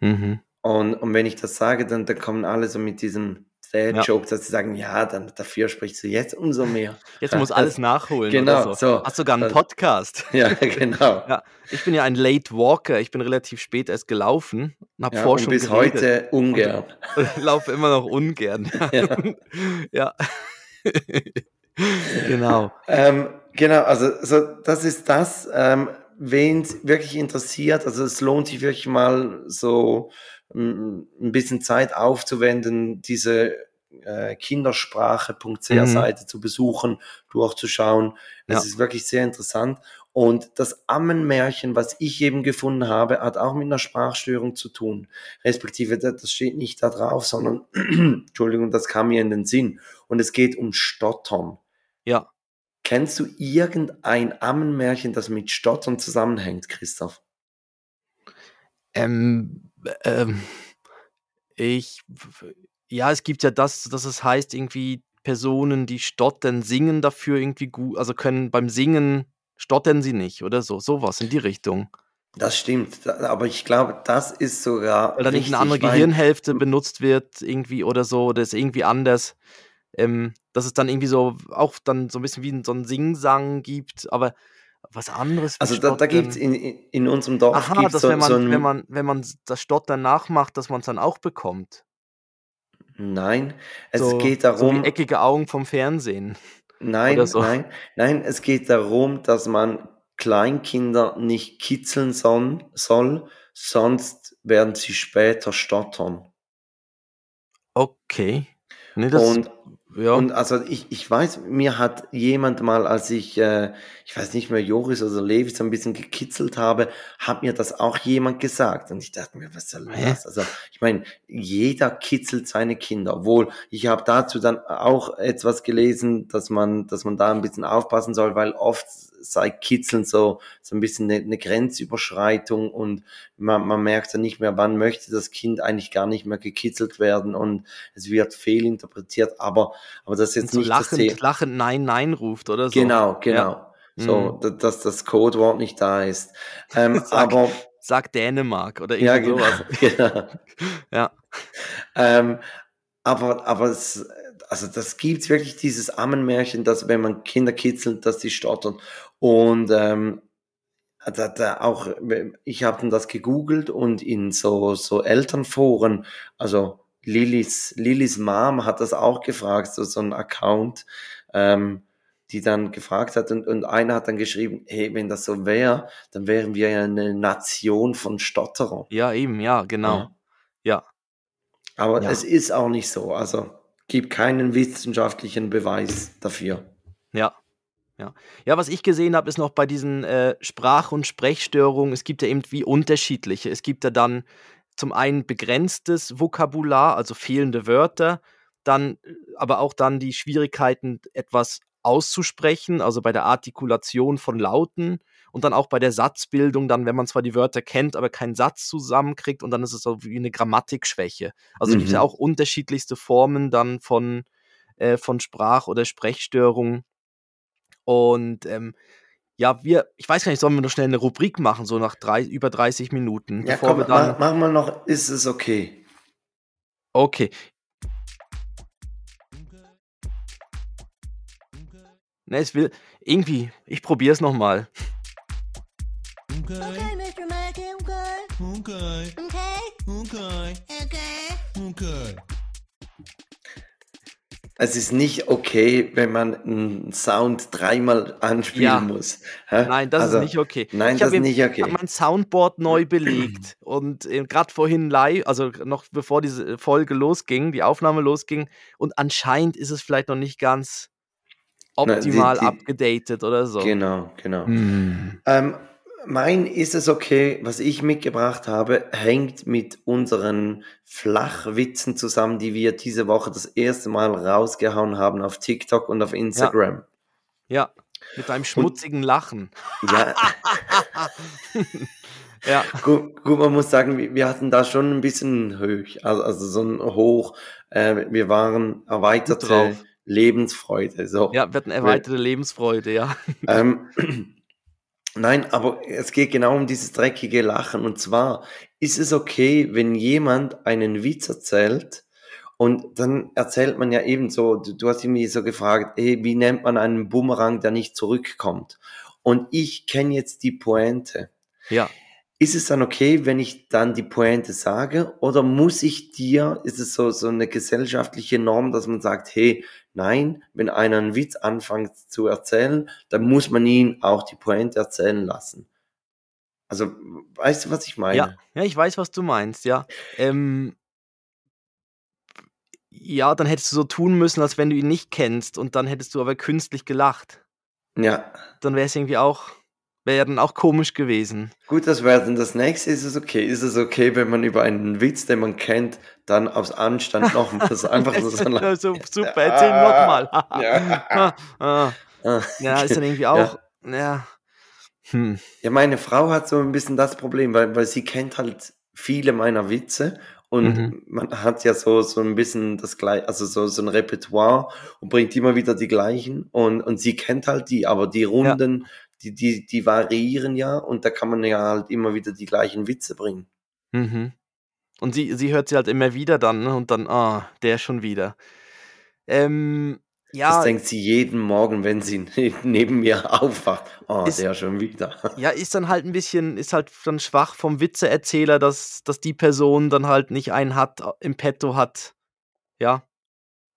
S1: Mhm.
S2: Und, und wenn ich das sage, dann, dann kommen alle so mit diesem Dad
S1: Ja.
S2: Joke, dass sie sagen, ja, dann dafür sprichst du jetzt umso mehr.
S1: Jetzt muss alles nachholen.
S2: Genau,
S1: so.
S2: so.
S1: Hast sogar einen Podcast.
S2: Ja, genau.
S1: Ja, ich bin ja ein Late Walker. Ich bin relativ spät erst gelaufen und habe
S2: Ja,
S1: schon
S2: bis
S1: geredet.
S2: heute ungern.
S1: Und ich laufe immer noch ungern.
S2: Ja.
S1: ja. genau.
S2: Ähm, genau, also so, das ist das. Ähm, Wen es wirklich interessiert, also es lohnt sich wirklich mal so ein bisschen Zeit aufzuwenden, diese äh, kindersprache.ch
S1: Mhm.
S2: Seite zu besuchen, durchzuschauen. Es
S1: Ja.
S2: ist wirklich sehr interessant. Und das Ammenmärchen, was ich eben gefunden habe, hat auch mit einer Sprachstörung zu tun. Respektive, das das steht nicht da drauf, sondern, Entschuldigung, das kam mir in den Sinn. Und es geht um Stottern.
S1: Ja.
S2: Kennst du irgendein Ammenmärchen, das mit Stottern zusammenhängt, Christoph?
S1: Ähm, ähm, ich, ja, es gibt ja das, dass es heißt, irgendwie Personen, die stottern, singen dafür irgendwie gut, also können beim Singen stottern sie nicht oder so, sowas in die Richtung.
S2: Das stimmt, aber ich glaube, das ist sogar.
S1: Da nicht eine andere Gehirnhälfte benutzt wird irgendwie oder so, oder ist irgendwie anders. Ähm, dass es dann irgendwie so auch dann so ein bisschen wie so ein Singsang gibt, aber was anderes.
S2: Also da, da gibt es in, in unserem Dorf
S1: Aha, dass
S2: so,
S1: wenn man,
S2: so
S1: wenn man, wenn man das Stottern nachmacht, dass man es dann auch bekommt.
S2: nein, es
S1: so,
S2: geht
S1: so
S2: darum.
S1: wie eckige Augen vom Fernsehen.
S2: Nein,
S1: so.
S2: nein, nein, es geht darum, dass man Kleinkinder nicht kitzeln soll, soll, sonst werden sie später stottern.
S1: Okay. Nee,
S2: Und,
S1: ja.
S2: und also ich, ich weiß, mir hat jemand mal, als ich, äh, ich weiß nicht mehr, Joris oder Levi so ein bisschen gekitzelt habe, hat mir das auch jemand gesagt. Und ich dachte mir, was soll das? Also ich meine, jeder kitzelt seine Kinder. Obwohl, ich habe dazu dann auch etwas gelesen, dass man, dass man da ein bisschen aufpassen soll, weil oft sei Kitzeln so, so ein bisschen eine, eine Grenzüberschreitung und man, man merkt dann nicht mehr, wann möchte das Kind eigentlich gar nicht mehr gekitzelt werden und es wird fehlinterpretiert, aber, aber das ist
S1: und
S2: jetzt
S1: so
S2: nicht das
S1: lachend,
S2: Thema.
S1: lachend Nein, Nein ruft oder so.
S2: Genau, genau.
S1: Ja.
S2: So,
S1: Mhm.
S2: da- dass das Codewort nicht da ist. Ähm,
S1: Sag-
S2: aber
S1: Sag Dänemark oder
S2: ja,
S1: irgendwie
S2: genau.
S1: sowas.
S2: genau.
S1: Ja.
S2: Ähm, aber, aber es, also das gibt's wirklich, dieses Ammenmärchen, dass wenn man Kinder kitzelt, dass die stottern. Und ähm, da, da auch, ich habe dann das gegoogelt und in so, so Elternforen, also Lillys, Lillys Mom hat das auch gefragt, so, so ein Account, ähm, die dann gefragt hat und, und einer hat dann geschrieben, hey, wenn das so wäre, dann wären wir ja eine Nation von Stotterern.
S1: Ja, eben, ja, genau.
S2: Ja.
S1: Ja.
S2: Aber
S1: Ja.
S2: es ist auch nicht so. Also gibt keinen wissenschaftlichen Beweis dafür.
S1: Ja. Ja. ja, was ich gesehen habe, ist noch bei diesen äh, Sprach- und Sprechstörungen, es gibt ja eben wie unterschiedliche. Es gibt ja dann zum einen begrenztes Vokabular, also fehlende Wörter, dann äh, aber auch dann die Schwierigkeiten, etwas auszusprechen, also bei der Artikulation von Lauten und dann auch bei der Satzbildung, dann, wenn man zwar die Wörter kennt, aber keinen Satz zusammenkriegt und dann ist es so wie eine Grammatikschwäche. Also gibt es ja
S2: Mhm.
S1: auch unterschiedlichste Formen dann von, äh, von Sprach- oder Sprechstörungen. Und ähm, ja, wir, ich weiß gar nicht, sollen wir noch schnell eine Rubrik machen, so nach drei, über 30 Minuten,
S2: Ja,
S1: bevor
S2: komm,
S1: wir dann.
S2: mach, mach mal noch, ist es okay.
S1: Okay. Ne, es will. Irgendwie, ich probiere es nochmal.
S4: Okay, Mr. Mackey, okay.
S5: Okay,
S4: Okay?
S5: okay,
S4: Okay.
S5: okay.
S2: Es ist nicht okay, wenn man einen Sound dreimal anspielen
S1: Ja.
S2: muss. hä?
S1: Nein, das
S2: Also,
S1: ist nicht okay.
S2: Nein,
S1: Ich
S2: das ist nicht
S1: Ich
S2: okay.
S1: habe mein Soundboard neu belegt und äh, gerade vorhin live, also noch bevor diese Folge losging, die Aufnahme losging, und anscheinend ist es vielleicht noch nicht ganz
S2: Na, die-
S1: optimal
S2: die-
S1: abgedatet oder so.
S2: Genau, genau.
S1: Hm.
S2: Ähm, mein ist es okay, was ich mitgebracht habe, hängt mit unseren Flachwitzen zusammen, die wir diese Woche das erste Mal rausgehauen haben auf TikTok und auf Instagram.
S1: Ja, mit einem schmutzigen Lachen.
S2: Ja,
S1: Ja,
S2: gut, gut, man muss sagen, wir- hatten da schon ein bisschen hoch, also, also so ein Hoch. Äh, wir waren erweiterte
S1: drauf.
S2: Lebensfreude. So.
S1: ja, wir hatten erweiterte Lebensfreude, ja.
S2: Ähm, nein, aber es geht genau um dieses dreckige Lachen. Und zwar ist es okay, wenn jemand einen Witz erzählt und dann erzählt man ja eben so, du, du hast irgendwie so gefragt, hey, wie nennt man einen Bumerang, der nicht zurückkommt? Und ich kenne jetzt die Pointe.
S1: Ja,
S2: Ist es dann okay, wenn ich dann die Pointe sage? Oder muss ich dir, ist es so, so eine gesellschaftliche Norm, dass man sagt, hey, nein, wenn einer einen Witz anfängt zu erzählen, dann muss man ihn auch die Pointe erzählen lassen. Also, weißt du, was ich meine?
S1: ja, ja, ich weiß, was du meinst, ja. Ähm, ja, dann hättest du so tun müssen, als wenn du ihn nicht kennst und dann hättest du aber künstlich gelacht.
S2: Ja.
S1: Dann wäre es irgendwie auch, wäre ja dann auch komisch gewesen.
S2: Gut, das wäre dann das nächste. Ist es okay? Ist es okay, wenn man über einen Witz, den man kennt, dann aus Anstand nochmals einfach so so
S1: Ja, so, super, erzähl nochmal.
S2: Ja.
S1: ah, ah.
S2: Ah.
S1: ja, ist dann irgendwie auch, ja. Hm.
S2: Ja, meine Frau hat so ein bisschen das Problem, weil, weil sie kennt halt viele meiner Witze und
S1: Mhm.
S2: man hat ja so, so ein bisschen das gleiche, also so, so ein Repertoire und bringt immer wieder die gleichen und, und sie kennt halt die, aber die Runden, die, die, die variieren ja und da kann man ja halt immer wieder die gleichen Witze bringen.
S1: Mhm. Und sie, sie hört sie halt immer wieder dann ne? und dann, ah, der schon wieder. Ähm, ja,
S2: Das denkt sie jeden Morgen, wenn sie neben mir aufwacht. Oh,
S1: Ist-
S2: der schon wieder.
S1: ja, ist dann halt ein bisschen, ist halt dann schwach vom Witzeerzähler, dass, dass die Person dann halt nicht einen hat, äh, im Petto hat. Ja.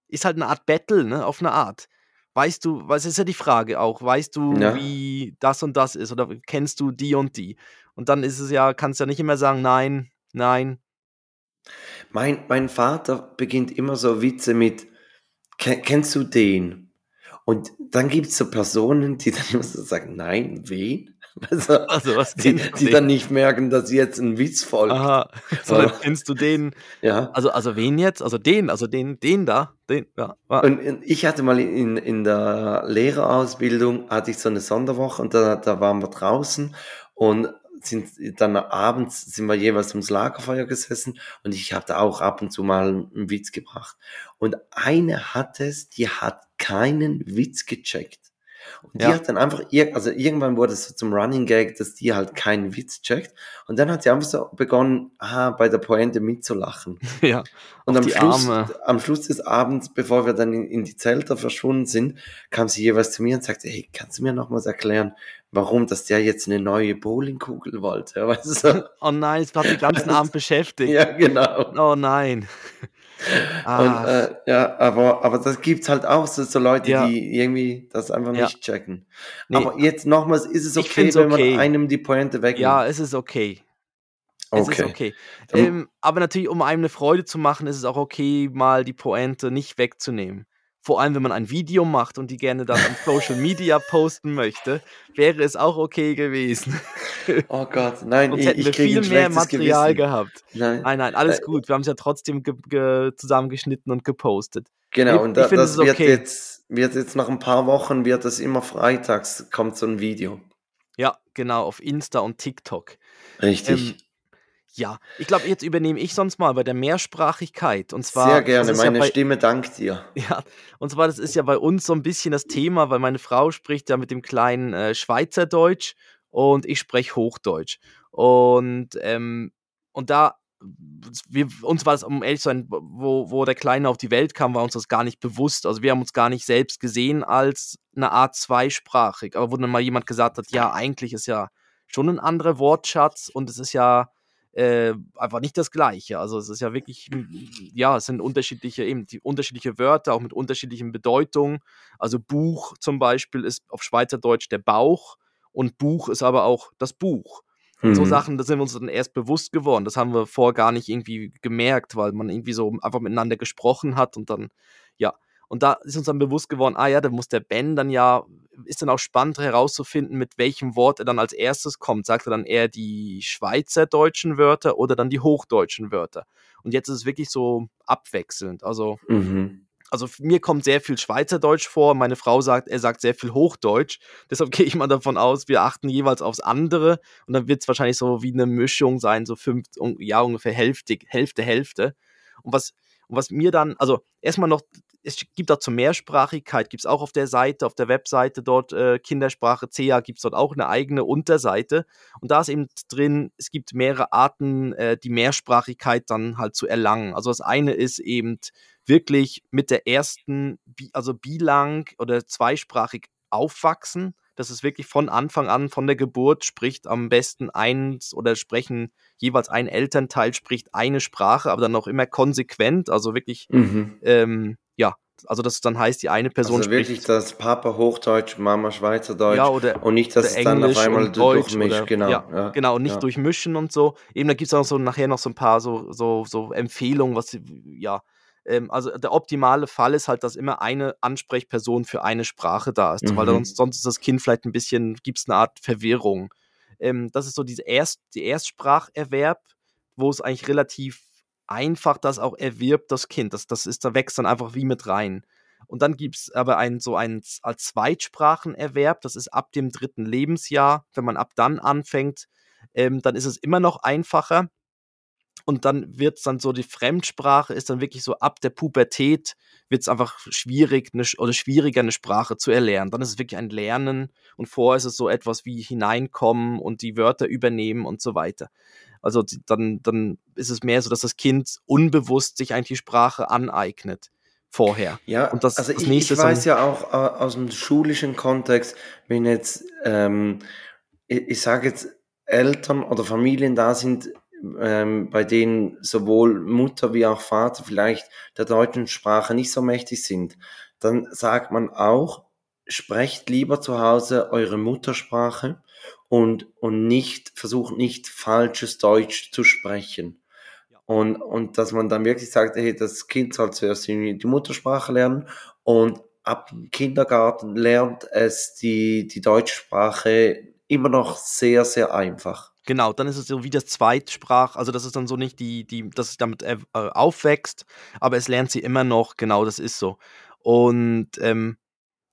S1: Ist halt eine Art Battle, ne, auf eine Art. Weißt du, was ist ja die Frage auch, weißt du,
S2: Ja.
S1: wie das und das ist oder kennst du die und die? Und dann ist es ja, kannst ja nicht immer sagen, nein, nein.
S2: Mein, mein Vater beginnt immer so Witze mit, "Ken- kennst du den? Und dann gibt es so Personen, die dann immer so sagen, nein, wen? Also,
S1: Also, was
S2: die, die dann nicht merken, dass jetzt ein Witz folgt.
S1: Aha, sondern
S2: Aber-
S1: kennst du den,
S2: Ja.
S1: also, also wen jetzt? Also den, also den, den da, den, ja.
S2: Und und ich hatte mal in, in der Lehrerausbildung, hatte ich so eine Sonderwoche und da, da waren wir draußen und sind dann abends sind wir jeweils ums Lagerfeuer gesessen und ich hatte auch ab und zu mal einen Witz gebracht. Und eine hat es, die hat keinen Witz gecheckt. Und die
S1: Ja.
S2: hat dann einfach, also irgendwann wurde es so zum Running Gag, dass die halt keinen Witz checkt. Und dann hat sie einfach so begonnen, aha, bei der Pointe mitzulachen.
S1: ja.
S2: Und am
S1: die
S2: Schluss,
S1: Arme.
S2: am Schluss des Abends, bevor wir dann in, in die Zelte verschwunden sind, kam sie jeweils zu mir und sagte, hey, kannst du mir nochmals erklären, warum, dass der jetzt eine neue Bowlingkugel wollte? Weißt du?
S1: Oh nein, es hat den ganzen Abend beschäftigt.
S2: ja, genau.
S1: Oh nein. Ah,
S2: Und, äh, ja, aber, aber das gibt's halt auch, so, so Leute,
S1: Ja.
S2: die irgendwie das einfach
S1: Ja.
S2: nicht checken.
S1: nee,
S2: Aber jetzt nochmals, ist es okay, wenn
S1: okay.
S2: man einem die Pointe wegnimmt?
S1: ja, es ist okay. Es
S2: okay.
S1: ist okay. Ähm, aber natürlich, um einem eine Freude zu machen, ist es auch okay, mal die Pointe nicht wegzunehmen. Vor allem, wenn man ein Video macht und die gerne dann auf Social Media posten möchte, wäre es auch okay gewesen.
S2: Oh Gott, nein,
S1: Sonst
S2: ich,
S1: hätten
S2: ich
S1: wir
S2: kriege
S1: viel mehr Material
S2: Gewissen.
S1: gehabt.
S2: Nein.
S1: Nein, nein, alles
S2: Äh,
S1: gut. Wir haben es ja trotzdem ge ge zusammengeschnitten und gepostet.
S2: Genau,
S1: Ich-
S2: und
S1: ich
S2: da,
S1: finde,
S2: das wird
S1: okay.
S2: jetzt, wird jetzt nach ein paar Wochen, wird das immer freitags, kommt so ein Video.
S1: Ja, genau, auf Insta und TikTok.
S2: Richtig.
S1: Ähm, ja, ich glaube, jetzt übernehme ich sonst mal bei der Mehrsprachigkeit. Und zwar,
S2: Sehr gerne,
S1: ist ja
S2: meine
S1: bei,
S2: Stimme dankt dir.
S1: Ja, und zwar, das ist ja bei uns so ein bisschen das Thema, weil meine Frau spricht ja mit dem kleinen äh, Schweizerdeutsch und ich spreche Hochdeutsch. Und, ähm, und da, wir, uns war es, um ehrlich zu sein, wo, wo der Kleine auf die Welt kam, war uns das gar nicht bewusst. Also wir haben uns gar nicht selbst gesehen als eine Art zweisprachig. Aber wo dann mal jemand gesagt hat, ja, eigentlich ist ja schon ein anderer Wortschatz und es ist ja äh, einfach nicht das Gleiche. Also es ist ja wirklich, ja, es sind unterschiedliche, eben die unterschiedliche Wörter, auch mit unterschiedlichen Bedeutungen. Also Buch zum Beispiel ist auf Schweizerdeutsch der Bauch und Buch ist aber auch das Buch. Und so
S2: Mhm.
S1: Sachen, da sind wir uns dann erst bewusst geworden. Das haben wir vorher gar nicht irgendwie gemerkt, weil man irgendwie so einfach miteinander gesprochen hat und dann, ja. Und da ist uns dann bewusst geworden, ah ja, da muss der Ben dann ja, ist dann auch spannend herauszufinden, mit welchem Wort er dann als erstes kommt. Sagt er dann eher die schweizerdeutschen Wörter oder dann die hochdeutschen Wörter? Und jetzt ist es wirklich so abwechselnd. Also
S2: Mhm.
S1: also mir kommt sehr viel Schweizerdeutsch vor. Meine Frau sagt, er sagt sehr viel Hochdeutsch. Deshalb gehe ich mal davon aus, wir achten jeweils aufs andere. Und dann wird es wahrscheinlich so wie eine Mischung sein, so fünf, ja, ungefähr Hälfte, Hälfte, Hälfte. Und was, und was mir dann, also erstmal noch, es gibt auch zur Mehrsprachigkeit, gibt es auch auf der Seite, auf der Webseite dort äh, Kindersprache CA, gibt es dort auch eine eigene Unterseite. Und da ist eben drin, es gibt mehrere Arten, äh, die Mehrsprachigkeit dann halt zu erlangen. Also das eine ist eben wirklich mit der ersten, also bilang oder zweisprachig aufwachsen. Das ist wirklich von Anfang an, von der Geburt spricht am besten eins oder sprechen jeweils ein Elternteil spricht eine Sprache, aber dann auch immer konsequent, also wirklich,
S2: Mhm.
S1: ähm, ja, also das dann heißt, die eine Person
S2: Also wirklich
S1: spricht
S2: das Papa Hochdeutsch, Mama Schweizerdeutsch
S1: ja oder
S2: und nicht, dass es dann auf
S1: Englisch
S2: einmal
S1: und Deutsch
S2: durchmischt. Genau,
S1: ja,
S2: ja,
S1: genau, und nicht
S2: ja.
S1: durchmischen und so. Eben, da gibt es auch so nachher noch so ein paar so, so, so Empfehlungen, was ja. Ähm, also der optimale Fall ist halt, dass immer eine Ansprechperson für eine Sprache da ist, weil
S2: Mhm.
S1: sonst, sonst ist das Kind vielleicht ein bisschen, gibt es eine Art Verwirrung. Ähm, das ist so diese Erst, die Erstspracherwerb, wo es eigentlich relativ einfach das auch erwirbt, das Kind. Das, das ist, da wächst dann einfach wie mit rein. Und dann gibt es aber einen, so einen als Zweitsprachenerwerb, das ist ab dem dritten Lebensjahr. Wenn man ab dann anfängt, ähm, dann ist es immer noch einfacher. Und dann wird es dann so, die Fremdsprache ist dann wirklich so ab der Pubertät wird es einfach schwierig eine, oder schwieriger, eine Sprache zu erlernen. Dann ist es wirklich ein Lernen und vorher ist es so etwas wie hineinkommen und die Wörter übernehmen und so weiter. Also dann, dann ist es mehr so, dass das Kind unbewusst sich eigentlich die Sprache aneignet vorher.
S2: Ja,
S1: Und das,
S2: also
S1: das
S2: ich,
S1: nächste
S2: ich weiß ja auch äh, aus dem schulischen Kontext, wenn jetzt, ähm, ich, ich sage jetzt, Eltern oder Familien da sind, ähm, bei denen sowohl Mutter wie auch Vater vielleicht der deutschen Sprache nicht so mächtig sind, dann sagt man auch, sprecht lieber zu Hause eure Muttersprache und, und nicht, versucht nicht falsches Deutsch zu sprechen. Und, und dass man dann wirklich sagt, hey, das Kind soll zuerst die die Muttersprache lernen und ab dem Kindergarten lernt es die, die deutsche Sprache immer noch sehr, sehr einfach.
S1: Genau, dann ist es so wie das Zweitsprach, also das ist dann so nicht die, die, dass es damit äh, äh, aufwächst, aber es lernt sie immer noch, genau, das ist so. Und, ähm,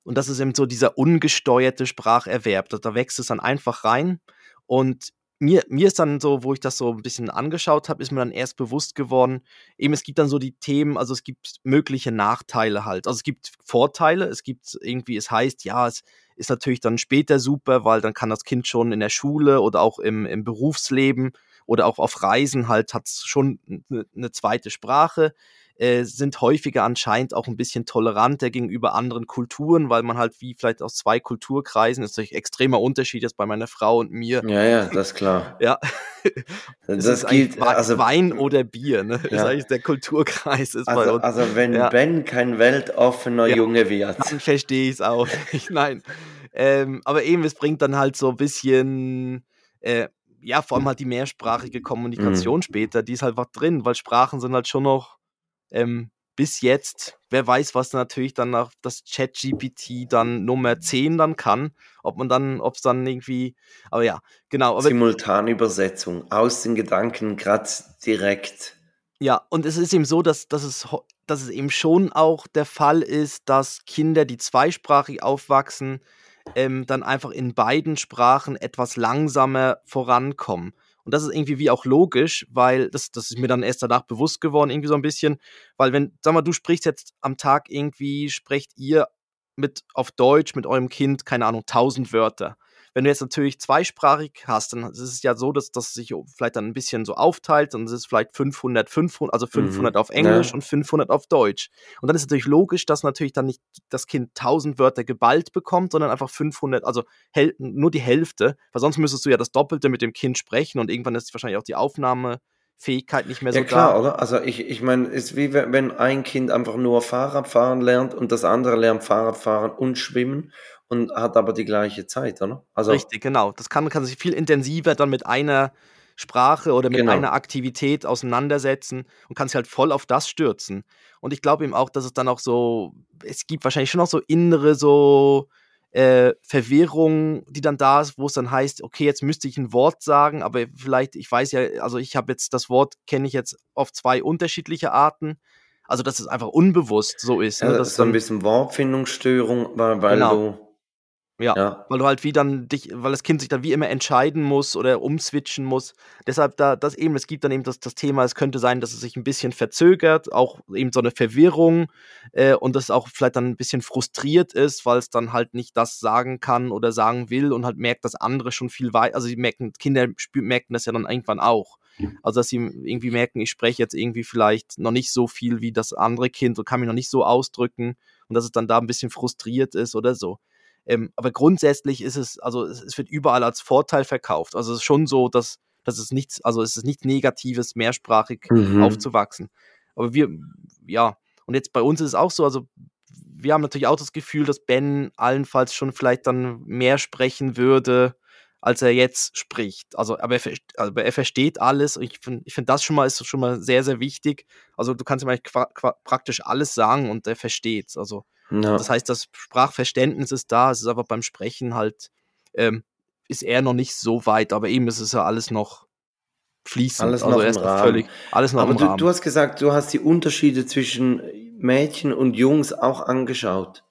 S1: und das ist eben so dieser ungesteuerte Spracherwerb, da, wächst es dann einfach rein. Und mir, mir ist dann so, wo ich das so ein bisschen angeschaut habe, ist mir dann erst bewusst geworden, eben es gibt dann so die Themen, also es gibt mögliche Nachteile halt. Also es gibt Vorteile, es gibt irgendwie, es heißt, ja, es ist natürlich dann später super, weil dann kann das Kind schon in der Schule oder auch im, im Berufsleben oder auch auf Reisen halt hat es schon eine zweite Sprache, äh, sind häufiger anscheinend auch ein bisschen toleranter gegenüber anderen Kulturen, weil man halt wie vielleicht aus zwei Kulturkreisen, das ist natürlich extremer Unterschied jetzt bei meiner Frau und mir,
S2: Ja, ja, das ist klar.
S1: ja.
S2: Das
S1: ist eigentlich
S2: gilt,
S1: Wei-
S2: also,
S1: Wein oder Bier, ne? Ist
S2: ja.
S1: eigentlich der Kulturkreis ist bei
S2: Also,
S1: uns.
S2: also wenn
S1: Ja.
S2: Ben kein weltoffener
S1: Ja.
S2: Junge wird.
S1: Dann verstehe ich es auch. nicht. Nein. Ähm, aber eben, es bringt dann halt so ein bisschen, äh, ja, vor allem halt die mehrsprachige Kommunikation später, die ist halt was drin, weil Sprachen sind halt schon noch ähm, bis jetzt, wer weiß, was natürlich dann nach das Chat-GPT dann Nummer 10 dann kann, ob man dann, ob es dann irgendwie, aber ja, genau, aber
S2: Simultanübersetzung aus den Gedanken grad direkt.
S1: Ja, und es ist eben so, dass, dass, es, dass es eben schon auch der Fall ist, dass Kinder, die zweisprachig aufwachsen, ähm, dann einfach in beiden Sprachen etwas langsamer vorankommen. Und das ist irgendwie wie auch logisch, weil das, das ist mir dann erst danach bewusst geworden, irgendwie so ein bisschen, weil wenn, sag mal, du sprichst jetzt am Tag irgendwie, sprecht ihr mit auf Deutsch mit eurem Kind, keine Ahnung, tausend Wörter. Wenn du jetzt natürlich zweisprachig hast, dann ist es ja so, dass das sich vielleicht dann ein bisschen so aufteilt und es ist vielleicht 500, 500, also 500 mhm. auf Englisch ja. und 500 auf Deutsch. Und dann ist es natürlich logisch, dass natürlich dann nicht das Kind 1000 Wörter geballt bekommt, sondern einfach 500, also nur die Hälfte, weil sonst müsstest du ja das Doppelte mit dem Kind sprechen und irgendwann ist wahrscheinlich auch die Aufnahme Fähigkeit nicht mehr so
S2: ja, klar, da. oder? Also ich, ich meine, es ist wie wenn ein Kind einfach nur Fahrradfahren lernt und das andere lernt Fahrradfahren und Schwimmen und hat aber die gleiche Zeit, oder?
S1: Also, Richtig, genau. Das kann, kann sich viel intensiver dann mit einer Sprache oder mit genau. einer Aktivität auseinandersetzen und kann sich halt voll auf das stürzen. Und ich glaube eben auch, dass es dann auch so, es gibt wahrscheinlich schon noch so innere so äh, Verwirrung, die dann da ist, wo es dann heißt, okay, jetzt müsste ich ein Wort sagen, aber vielleicht, ich weiß ja, also ich habe jetzt das Wort, kenne ich jetzt auf zwei unterschiedliche Arten. Also, dass es einfach unbewusst so ist.
S2: Ne? Ja, das ist so ein bisschen Wortfindungsstörung, weil, weil genau. du
S1: ja, Ja. weil du halt wie dann dich weil das Kind sich dann wie immer entscheiden muss oder umswitchen muss. Deshalb da das eben es gibt dann eben das das Thema, es könnte sein, dass es sich ein bisschen verzögert, auch eben so eine Verwirrung, äh, und das auch vielleicht dann ein bisschen frustriert ist, weil es dann halt nicht das sagen kann oder sagen will und halt merkt, dass andere schon viel wei also, sie merken Kinder merken das ja dann irgendwann auch. Also, dass sie irgendwie merken, ich spreche jetzt irgendwie vielleicht noch nicht so viel wie das andere Kind und kann mich noch nicht so ausdrücken und dass es dann da ein bisschen frustriert ist oder so. Ähm, aber grundsätzlich ist es, also es, es, wird überall als Vorteil verkauft. Also es ist schon so, dass, dass es nichts, also es ist nichts Negatives, mehrsprachig mhm. aufzuwachsen. Aber wir, ja, und jetzt bei uns ist es auch so, also wir haben natürlich auch das Gefühl, dass Ben allenfalls schon vielleicht dann mehr sprechen würde, als er jetzt spricht. Also, aber er, aber er versteht alles. Ich finde ich find das schon mal ist schon mal sehr, sehr wichtig. Also du kannst ihm praktisch alles sagen und er versteht es. Also ja. Das heißt, das Sprachverständnis ist da, es ist aber beim Sprechen halt, ähm, ist er noch nicht so weit, aber eben ist es ja alles noch fließend.
S2: Alles also noch im Rahmen. Völlig, alles noch aber du, du hast gesagt, du hast die Unterschiede zwischen Mädchen und Jungs auch angeschaut.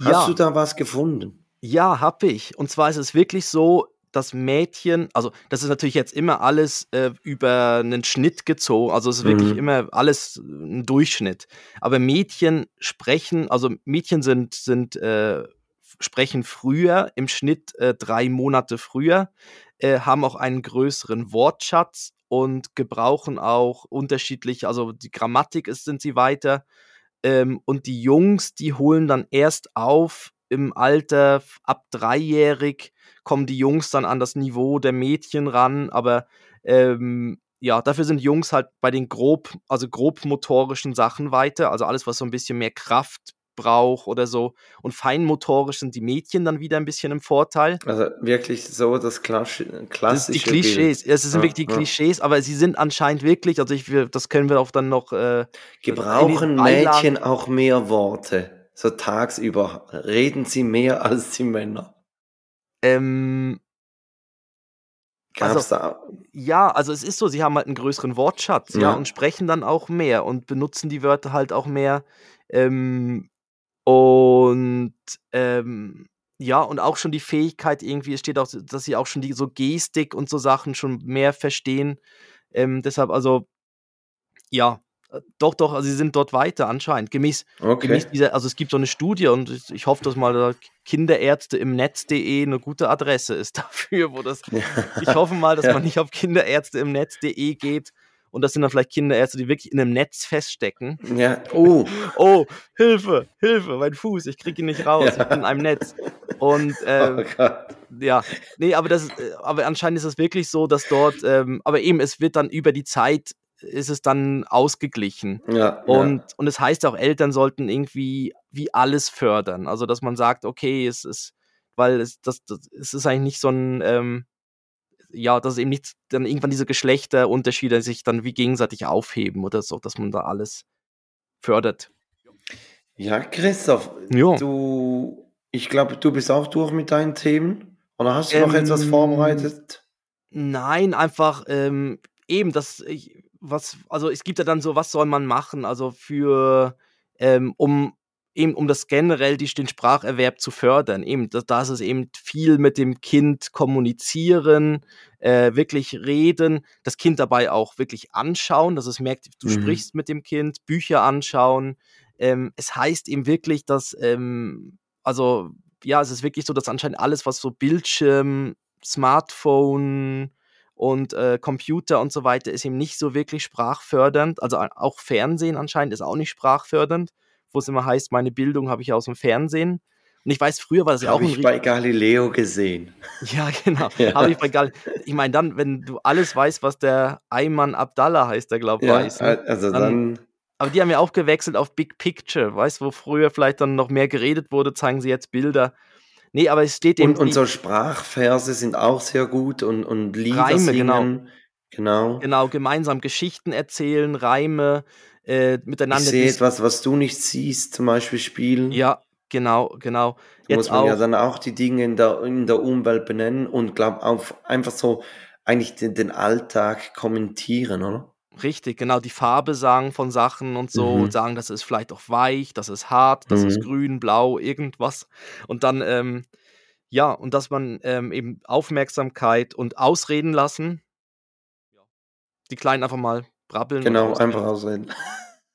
S2: Hast ja. du da was gefunden?
S1: Ja, habe ich. Und zwar ist es wirklich so, das Mädchen, also das ist natürlich jetzt immer alles äh, über einen Schnitt gezogen, also es ist wirklich mhm. immer alles ein Durchschnitt. Aber Mädchen sprechen, also Mädchen sind, sind äh, sprechen früher, im Schnitt äh, drei Monate früher, äh, haben auch einen größeren Wortschatz und gebrauchen auch unterschiedlich, also die Grammatik ist, sind sie weiter. Ähm, und die Jungs, die holen dann erst auf im Alter ab dreijährig kommen die Jungs dann an das Niveau der Mädchen ran, aber ähm, ja, dafür sind Jungs halt bei den grob, also grob motorischen Sachen weiter, also alles, was so ein bisschen mehr Kraft braucht oder so. Und feinmotorisch sind die Mädchen dann wieder ein bisschen im Vorteil.
S2: Also wirklich so das klassische das
S1: die Klischees. Bild. Es sind ja, wirklich die Klischees, aber sie sind anscheinend wirklich, also ich, das können wir auch dann noch. Äh,
S2: Gebrauchen Mädchen auch mehr Worte? So tagsüber reden sie mehr als die Männer.
S1: Ähm,
S2: Gab's also, da?
S1: Ja, also es ist so, sie haben halt einen größeren Wortschatz, ja, ja und sprechen dann auch mehr und benutzen die Wörter halt auch mehr. Ähm, und ähm, ja, und auch schon die Fähigkeit irgendwie, es steht auch, dass sie auch schon die so Gestik und so Sachen schon mehr verstehen. Ähm, deshalb, also, ja, doch, doch, also sie sind dort weiter anscheinend. Gemäß, okay. gemäß dieser, also es gibt so eine Studie und ich, ich hoffe, dass mal Kinderärzte im Netz.de eine gute Adresse ist dafür, wo das. ich hoffe mal, dass ja. man nicht auf Kinderärzte im Netz.de geht und das sind dann vielleicht Kinderärzte, die wirklich in einem Netz feststecken.
S2: Ja. Oh.
S1: oh, Hilfe, Hilfe, mein Fuß, ich kriege ihn nicht raus, ja. ich bin in einem Netz. Und ähm, oh ja, nee, aber das, äh, aber anscheinend ist es wirklich so, dass dort, ähm, aber eben, es wird dann über die Zeit ist es dann ausgeglichen.
S2: Ja,
S1: und, ja. und es heißt auch, Eltern sollten irgendwie wie alles fördern. Also, dass man sagt, okay, es ist, weil es, das, das, es ist eigentlich nicht so ein, ähm, ja, dass eben nicht dann irgendwann diese Geschlechterunterschiede sich dann wie gegenseitig aufheben oder so, dass man da alles fördert.
S2: Ja, Christoph, ja. du, ich glaube, du bist auch durch mit deinen Themen. Oder hast du ähm, noch etwas vorbereitet?
S1: Nein, einfach ähm, eben, dass ich, was, also es gibt ja dann so, was soll man machen? Also für, ähm, um eben um das generell die, den Spracherwerb zu fördern. Eben, da, ist es eben viel mit dem Kind kommunizieren, äh, wirklich reden, das Kind dabei auch wirklich anschauen, dass es merkt, du mhm. sprichst mit dem Kind, Bücher anschauen. Ähm, es heißt eben wirklich, dass, ähm, also ja, es ist wirklich so, dass anscheinend alles, was so Bildschirm, Smartphone und äh, Computer und so weiter ist eben nicht so wirklich sprachfördernd. Also auch Fernsehen anscheinend ist auch nicht sprachfördernd, wo es immer heißt, meine Bildung habe ich aus dem Fernsehen. Und ich weiß, früher war das ja auch
S2: Habe ich bei Galileo gesehen.
S1: Ja, genau.
S2: Ja.
S1: Habe ich bei Gal ich meine, dann, wenn du alles weißt, was der Ayman Abdallah heißt, der glaube ich,
S2: Ja,
S1: weiß. Ne?
S2: also
S1: Dann-
S2: dann,
S1: Aber die haben ja auch gewechselt auf Big Picture, weißt du, wo früher vielleicht dann noch mehr geredet wurde, zeigen sie jetzt Bilder. Nee, aber es steht eben.
S2: und, und so Sprachverse sind auch sehr gut und, und Lieder
S1: Reime, genau.
S2: singen. Genau.
S1: Genau, gemeinsam Geschichten erzählen, Reime, äh,
S2: Ich
S1: miteinander.
S2: sehe
S1: dis-
S2: etwas, was du nicht siehst, zum Beispiel spielen.
S1: Ja, genau, genau.
S2: Da muss
S1: Jetzt
S2: man
S1: auch.
S2: ja dann auch die Dinge in der, in der Umwelt benennen und glaub auf einfach so eigentlich den, den Alltag kommentieren, oder?
S1: Richtig, genau, die Farbe sagen von Sachen und so,
S2: Mhm.
S1: sagen, das ist vielleicht auch weich, das ist hart, das ist
S2: Mhm.
S1: grün, blau, irgendwas. Und dann, ähm, ja, und dass man ähm, eben Aufmerksamkeit und ausreden lassen. Die Kleinen einfach mal brabbeln. und
S2: Genau,
S1: ausreden.
S2: einfach ausreden.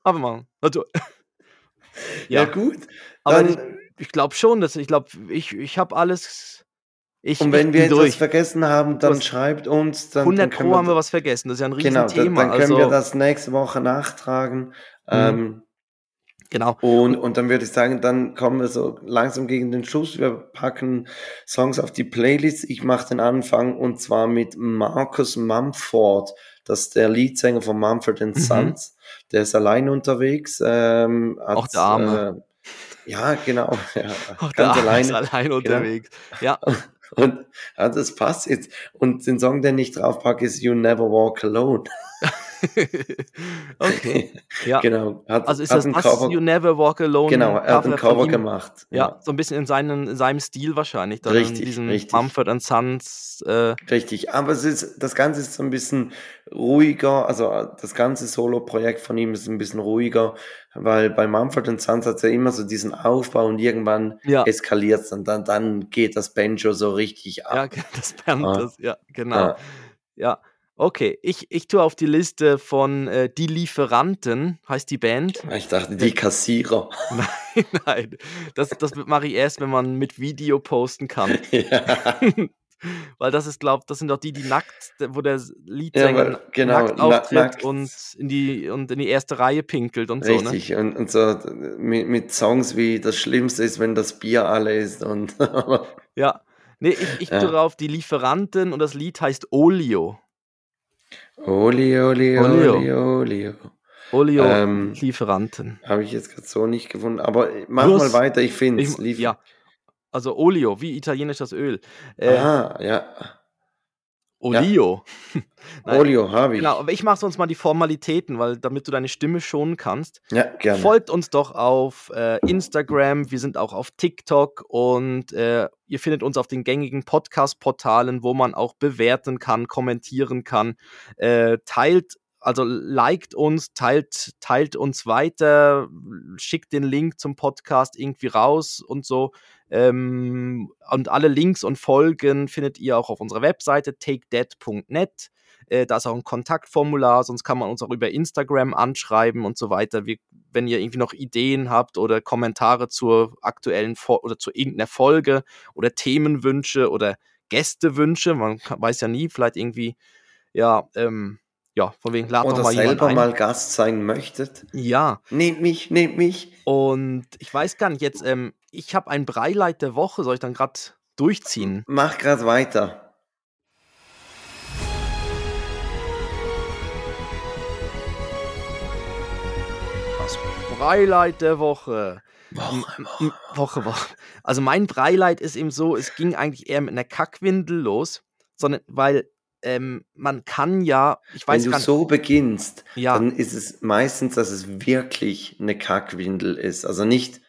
S1: Einfach mal. Also,
S2: Ja,
S1: ja,
S2: gut.
S1: aber ich, ich glaube schon, dass ich glaube, ich, ich habe alles. Ich,
S2: und wenn wir etwas
S1: durch.
S2: vergessen haben, dann
S1: Was-
S2: schreibt uns. Dann,
S1: 100
S2: dann
S1: Pro haben wir
S2: wir,
S1: was vergessen. Das ist ja ein
S2: genau, dann,
S1: Riesenthema.
S2: dann können wir
S1: also,
S2: das nächste Woche nachtragen. Ähm,
S1: genau.
S2: Und, und dann würde ich sagen, dann kommen wir so langsam gegen den Schluss. Wir packen Songs auf die Playlist. Ich mache den Anfang und zwar mit Marcus Mumford. Das ist der Leadsänger von Mumford
S1: Mhm.
S2: Sons. Der ist allein unterwegs. Ähm, hat,
S1: Auch der Arme.
S2: Äh, ja, genau. Ja,
S1: Auch der
S2: ganz
S1: ist allein unterwegs. Ja,
S2: Und ja, das passt jetzt. Und den Song, den ich draufpacke, ist You Never Walk Alone.
S1: okay. Ja.
S2: genau. Hat,
S1: Also ist das
S2: Cover,
S1: You Never Walk Alone?
S2: genau, er hat ein Cover gemacht.
S1: Ja, so ein bisschen in, seinen, in seinem Stil wahrscheinlich. Dann
S2: Richtig,
S1: in diesem
S2: richtig.
S1: Mumford and Sons. Äh,
S2: Richtig, aber es ist, das Ganze ist so ein bisschen ruhiger, also äh, das ganze Solo-Projekt von ihm ist ein bisschen ruhiger, weil bei Mumford Sons hat er immer so diesen Aufbau und irgendwann
S1: ja,
S2: eskaliert es und dann, dann geht das Banjo so richtig
S1: ja,
S2: ab.
S1: das Band,
S2: Ah.
S1: ja, genau.
S2: Ja.
S1: Ja, okay. Ich, ich tue auf die Liste von äh, Die Lieferanten, heißt die Band.
S2: Ich dachte, die Kassierer.
S1: Nein, nein. Das, das mache ich erst, wenn man mit Video posten kann.
S2: ja.
S1: Weil das ist, glaube das sind doch die, die nackt, wo der
S2: Ja,
S1: Leadsänger
S2: weil, genau,
S1: nackt
S2: na-
S1: auftritt
S2: nackt.
S1: und in die und in die erste Reihe pinkelt und so, ne?
S2: Richtig, und, und so mit, mit Songs wie Das Schlimmste ist, wenn das Bier alle ist und
S1: Ja. Nee, ich, ich
S2: Ja.
S1: tue drauf die Lieferanten und das Lied heißt Olio.
S2: Oli, Oli,
S1: Olio.
S2: Oli, Olio.
S1: Olio
S2: Ähm,
S1: Lieferanten.
S2: Habe ich jetzt gerade so nicht gefunden, aber mach
S1: Plus-
S2: mal weiter, ich finde es.
S1: ja. Also Olio, wie italienisch das Öl. Äh,
S2: Ah, ja.
S1: Olio. Nein,
S2: Olio habe ich.
S1: Genau, aber ich mache sonst mal die Formalitäten, weil damit du deine Stimme schonen kannst.
S2: Ja, gerne.
S1: Folgt uns doch auf äh, Instagram, wir sind auch auf TikTok und äh, ihr findet uns auf den gängigen Podcast-Portalen, wo man auch bewerten kann, kommentieren kann. Äh, teilt, also liked uns, teilt, teilt uns weiter, schickt den Link zum Podcast irgendwie raus und so. Ähm, und alle Links und Folgen findet ihr auch auf unserer Webseite takedead.net. Äh, da ist auch ein Kontaktformular, sonst kann man uns auch über Instagram anschreiben und so weiter. Wir, wenn ihr irgendwie noch Ideen habt oder Kommentare zur aktuellen Fo oder zu irgendeiner Folge oder Themenwünsche oder Gästewünsche, man kann, weiß ja nie, vielleicht irgendwie, ja, ähm, ja, von wegen laden
S2: Oder
S1: doch mal
S2: selber mal Gast sein möchtet.
S1: Ja,
S2: Nehmt mich, nehmt mich.
S1: und ich weiß gar nicht, jetzt, ähm, ich habe ein Breileit der Woche, soll ich dann gerade durchziehen?
S2: Mach gerade weiter.
S1: Das Breileit der Woche.
S2: Woche,
S1: m- Woche, Woche. Also mein Breileit ist eben so, es ging eigentlich eher mit einer Kackwindel los, sondern weil ähm, man kann ja, ich
S2: Wenn
S1: weiß
S2: du
S1: gar nicht,
S2: so beginnst,
S1: ja,
S2: dann ist es meistens, dass es wirklich eine Kackwindel ist. Also nicht,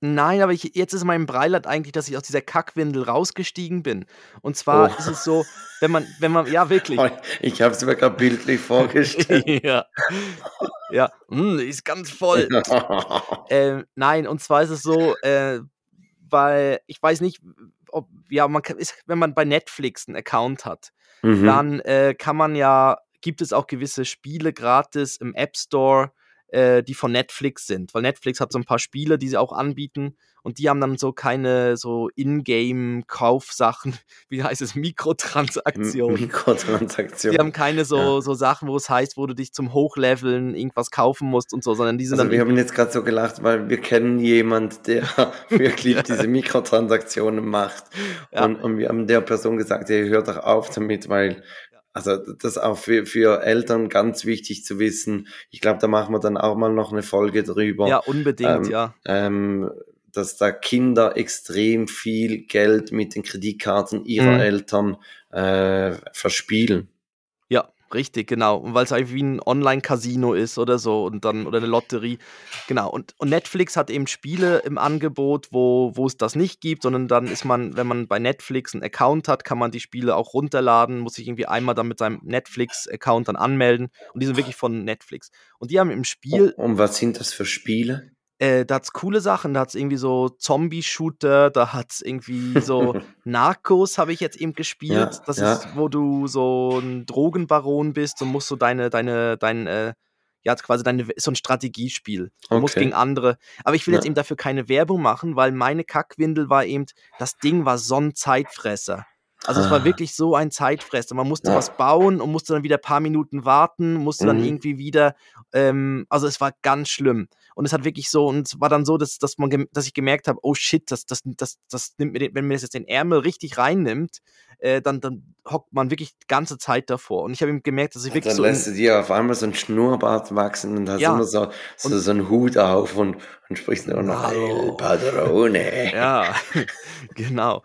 S1: nein, aber ich, jetzt ist mein Breileit eigentlich, dass ich aus dieser Kackwindel rausgestiegen bin. Und zwar
S2: Oh.
S1: ist es so, wenn man, wenn man, ja wirklich.
S2: ich habe es mir gerade bildlich vorgestellt.
S1: ja, ja, mm, ist ganz voll. Ähm, nein, und zwar ist es so, äh, weil ich weiß nicht, ob, ja, man kann, ist, wenn man bei Netflix einen Account hat,
S2: Mhm.
S1: dann äh, kann man ja, gibt es auch gewisse Spiele gratis im App Store, äh, die von Netflix sind. Weil Netflix hat so ein paar Spiele, die sie auch anbieten und die haben dann so keine so Ingame-Kaufsachen, wie heißt es, Mikrotransaktionen.
S2: Mikrotransaktionen.
S1: Die haben keine so, ja. so Sachen, wo es heißt, wo du dich zum Hochleveln irgendwas kaufen musst und so, sondern die sind
S2: also
S1: dann.
S2: Wir haben jetzt gerade so gelacht, weil wir kennen jemand, der wirklich diese Mikrotransaktionen macht. Ja. Und, und wir haben der Person gesagt, hey, hör doch auf damit, weil also das ist auch für, für Eltern ganz wichtig zu wissen. Ich glaube, da machen wir dann auch mal noch eine Folge drüber.
S1: Ja, unbedingt,
S2: ähm,
S1: ja.
S2: Ähm, dass da Kinder extrem viel Geld mit den Kreditkarten ihrer mhm. Eltern äh, verspielen.
S1: Richtig, genau. Und weil es einfach wie ein Online-Casino ist oder so und dann oder eine Lotterie. Genau. Und, und Netflix hat eben Spiele im Angebot, wo, wo es das nicht gibt, sondern dann ist man, wenn man bei Netflix einen Account hat, kann man die Spiele auch runterladen, muss sich irgendwie einmal dann mit seinem Netflix-Account dann anmelden. Und die sind wirklich von Netflix. Und die haben im Spiel.
S2: Und was sind das für Spiele?
S1: Äh, da hat's coole Sachen, da hat's irgendwie so Zombie-Shooter, da hat's irgendwie so Narcos, habe ich jetzt eben gespielt. Ja, das ja. ist, wo du so ein Drogenbaron bist und musst so deine, deine, dein, äh, ja, quasi deine, so ein Strategiespiel. Du okay. musst gegen andere. Aber ich will ja. jetzt eben dafür keine Werbung machen, weil meine Kackwindel war eben, das Ding war so ein Zeitfresser. Also es war ah. wirklich so ein Zeitfresser. Man musste ja. was bauen und musste dann wieder ein paar Minuten warten, musste mhm. dann irgendwie wieder, ähm, also es war ganz schlimm. Und es hat wirklich so, und es war dann so, dass, dass, man, dass ich gemerkt habe, oh shit, das, das, das, das nimmt mir den, wenn mir das jetzt den Ärmel richtig reinnimmt, äh, dann, dann hockt man wirklich die ganze Zeit davor. Und ich habe gemerkt, dass ich wirklich
S2: dann
S1: so.
S2: Lässt du dir auf einmal so ein Schnurrbart wachsen und hast ja. immer so, so, so einen Hut auf und, und sprichst nur noch Hallo. Padrone.
S1: Ja, genau.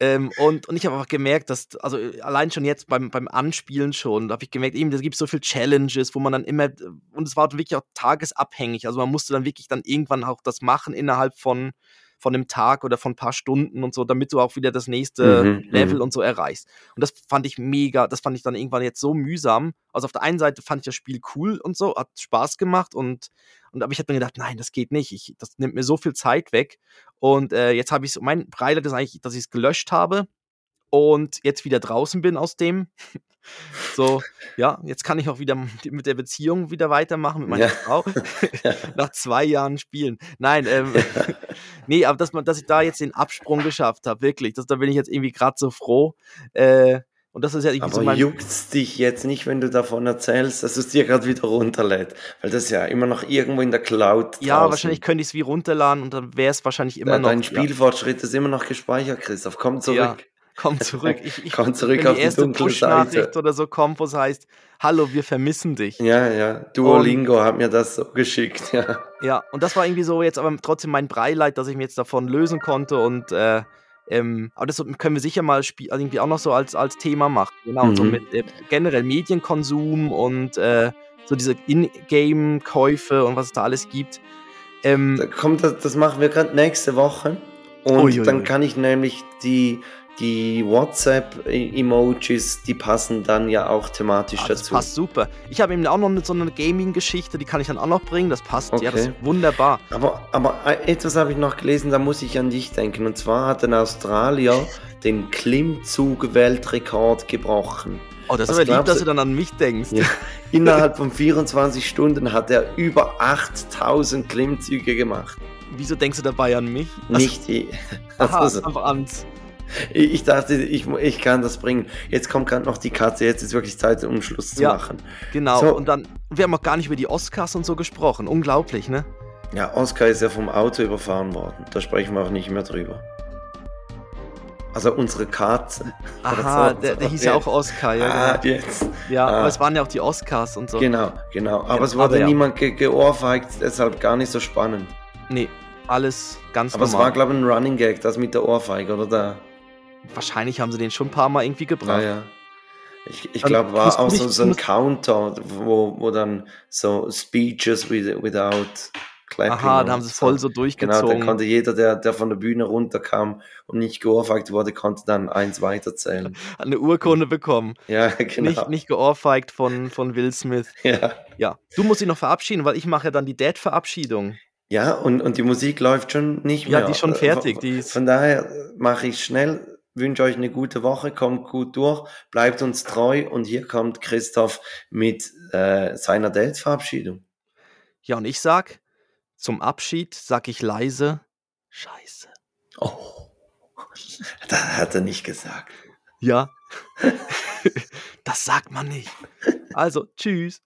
S1: Ähm, und, und ich habe einfach gemerkt, dass, also allein schon jetzt beim, beim Anspielen schon, da habe ich gemerkt, eben, es gibt so viele Challenges, wo man dann immer, und es war wirklich auch tagesabhängig. Also man musste dann wirklich dann irgendwann auch das machen innerhalb von, von einem Tag oder von ein paar Stunden und so, damit du auch wieder das nächste mhm, Level mhm. und so erreichst. Und das fand ich mega, das fand ich dann irgendwann jetzt so mühsam. Also auf der einen Seite fand ich das Spiel cool und so, hat Spaß gemacht und, und aber ich habe mir gedacht, nein, das geht nicht. Ich, das nimmt mir so viel Zeit weg. Und äh, jetzt habe ich so, mein Beileid ist eigentlich, dass ich es gelöscht habe und jetzt wieder draußen bin aus dem. So, ja, jetzt kann ich auch wieder mit der Beziehung wieder weitermachen mit meiner ja. Frau. Nach zwei Jahren Spielen. Nein, ähm, nee, aber dass, man, dass ich da jetzt den Absprung geschafft habe, wirklich, das, da bin ich jetzt irgendwie gerade so froh. Äh, und das ist ja irgendwie
S2: Aber
S1: so mein.
S2: juckt's dich jetzt nicht, wenn du davon erzählst, dass es dir gerade wieder runterlädt? Weil das ist ja immer noch irgendwo in der Cloud.
S1: Ja, draußen. wahrscheinlich könnte ich es wie runterladen und dann wäre es wahrscheinlich immer
S2: Dein
S1: noch.
S2: Dein Spielfortschritt ja. ist immer noch gespeichert, Christoph. Komm zurück. Ja
S1: komm zurück. Ich, ich,
S2: komm zurück
S1: wenn
S2: auf
S1: die erste
S2: Push-Nachricht
S1: oder so kommt, wo es heißt, hallo, wir vermissen dich.
S2: Ja, ja, Duolingo und, hat mir das so geschickt, ja.
S1: Ja, und das war irgendwie so jetzt aber trotzdem mein Breileid, dass ich mich jetzt davon lösen konnte und äh, ähm, aber das können wir sicher mal also irgendwie auch noch so als, als Thema machen. Genau, mhm. so mit äh, generell Medienkonsum und äh, so diese In-Game-Käufe und was es da alles gibt.
S2: Ähm, da kommt, das, das machen wir gerade nächste Woche. Und ui, ui, dann kann ich nämlich die die WhatsApp-Emojis, die passen dann ja auch thematisch ah, das dazu.
S1: Das passt super. Ich habe eben auch noch so eine Gaming-Geschichte, die kann ich dann auch noch bringen. Das passt, okay. ja, das ist wunderbar.
S2: Aber, aber äh, etwas habe ich noch gelesen, da muss ich an dich denken. Und zwar hat ein Australier den Klimmzug-Weltrekord gebrochen.
S1: Oh, das ist aber lieb, dass du dann an mich denkst. Ja.
S2: Innerhalb von 24 Stunden hat er über 8000 Klimmzüge gemacht.
S1: Wieso denkst du dabei an mich?
S2: Nicht die.
S1: Also, Aha, einfach ans
S2: ich dachte, ich, ich kann das bringen. Jetzt kommt gerade noch die Katze, jetzt ist wirklich Zeit, um Schluss zu ja, machen.
S1: Genau, so. und dann, wir haben auch gar nicht über die Oscars und so gesprochen. Unglaublich, ne?
S2: Ja, Oscar ist ja vom Auto überfahren worden. Da sprechen wir auch nicht mehr drüber. Also unsere Katze.
S1: Aha, der, der hieß ja auch Oscar, ja.
S2: Ah, genau. jetzt.
S1: Ja, ah. aber es waren ja auch die Oscars und so.
S2: Genau, genau. Aber ja, es wurde ja. niemand ge geohrfeigt, deshalb gar nicht so spannend.
S1: Nee, alles ganz
S2: aber
S1: normal.
S2: Aber es war, glaube ich, ein Running Gag, das mit der Ohrfeige, oder da?
S1: Wahrscheinlich haben sie den schon ein paar Mal irgendwie gebracht.
S2: Ja, ja. Ich, ich glaube, war auch so, so ein Counter, wo, wo dann so Speeches without
S1: Clapping. Aha, da haben sie es voll so durchgezogen.
S2: Genau, dann konnte jeder, der, der von der Bühne runterkam und nicht geohrfeigt wurde, konnte dann eins weiterzählen.
S1: Hat eine Urkunde bekommen.
S2: Ja, genau.
S1: Nicht, nicht geohrfeigt von, von Will Smith.
S2: Ja.
S1: Ja. Du musst dich noch verabschieden, weil ich mache ja dann die Dad-Verabschiedung.
S2: Ja, und, und die Musik läuft schon nicht mehr.
S1: Ja, die ist schon fertig. Die
S2: Von daher mache ich schnell wünsche euch eine gute Woche, kommt gut durch, bleibt uns treu und hier kommt Christoph mit äh, seiner Date-Verabschiedung.
S1: Ja, und ich sag, zum Abschied sag ich leise, Scheiße.
S2: Oh, das hat er nicht gesagt.
S1: Ja, das sagt man nicht. Also, tschüss.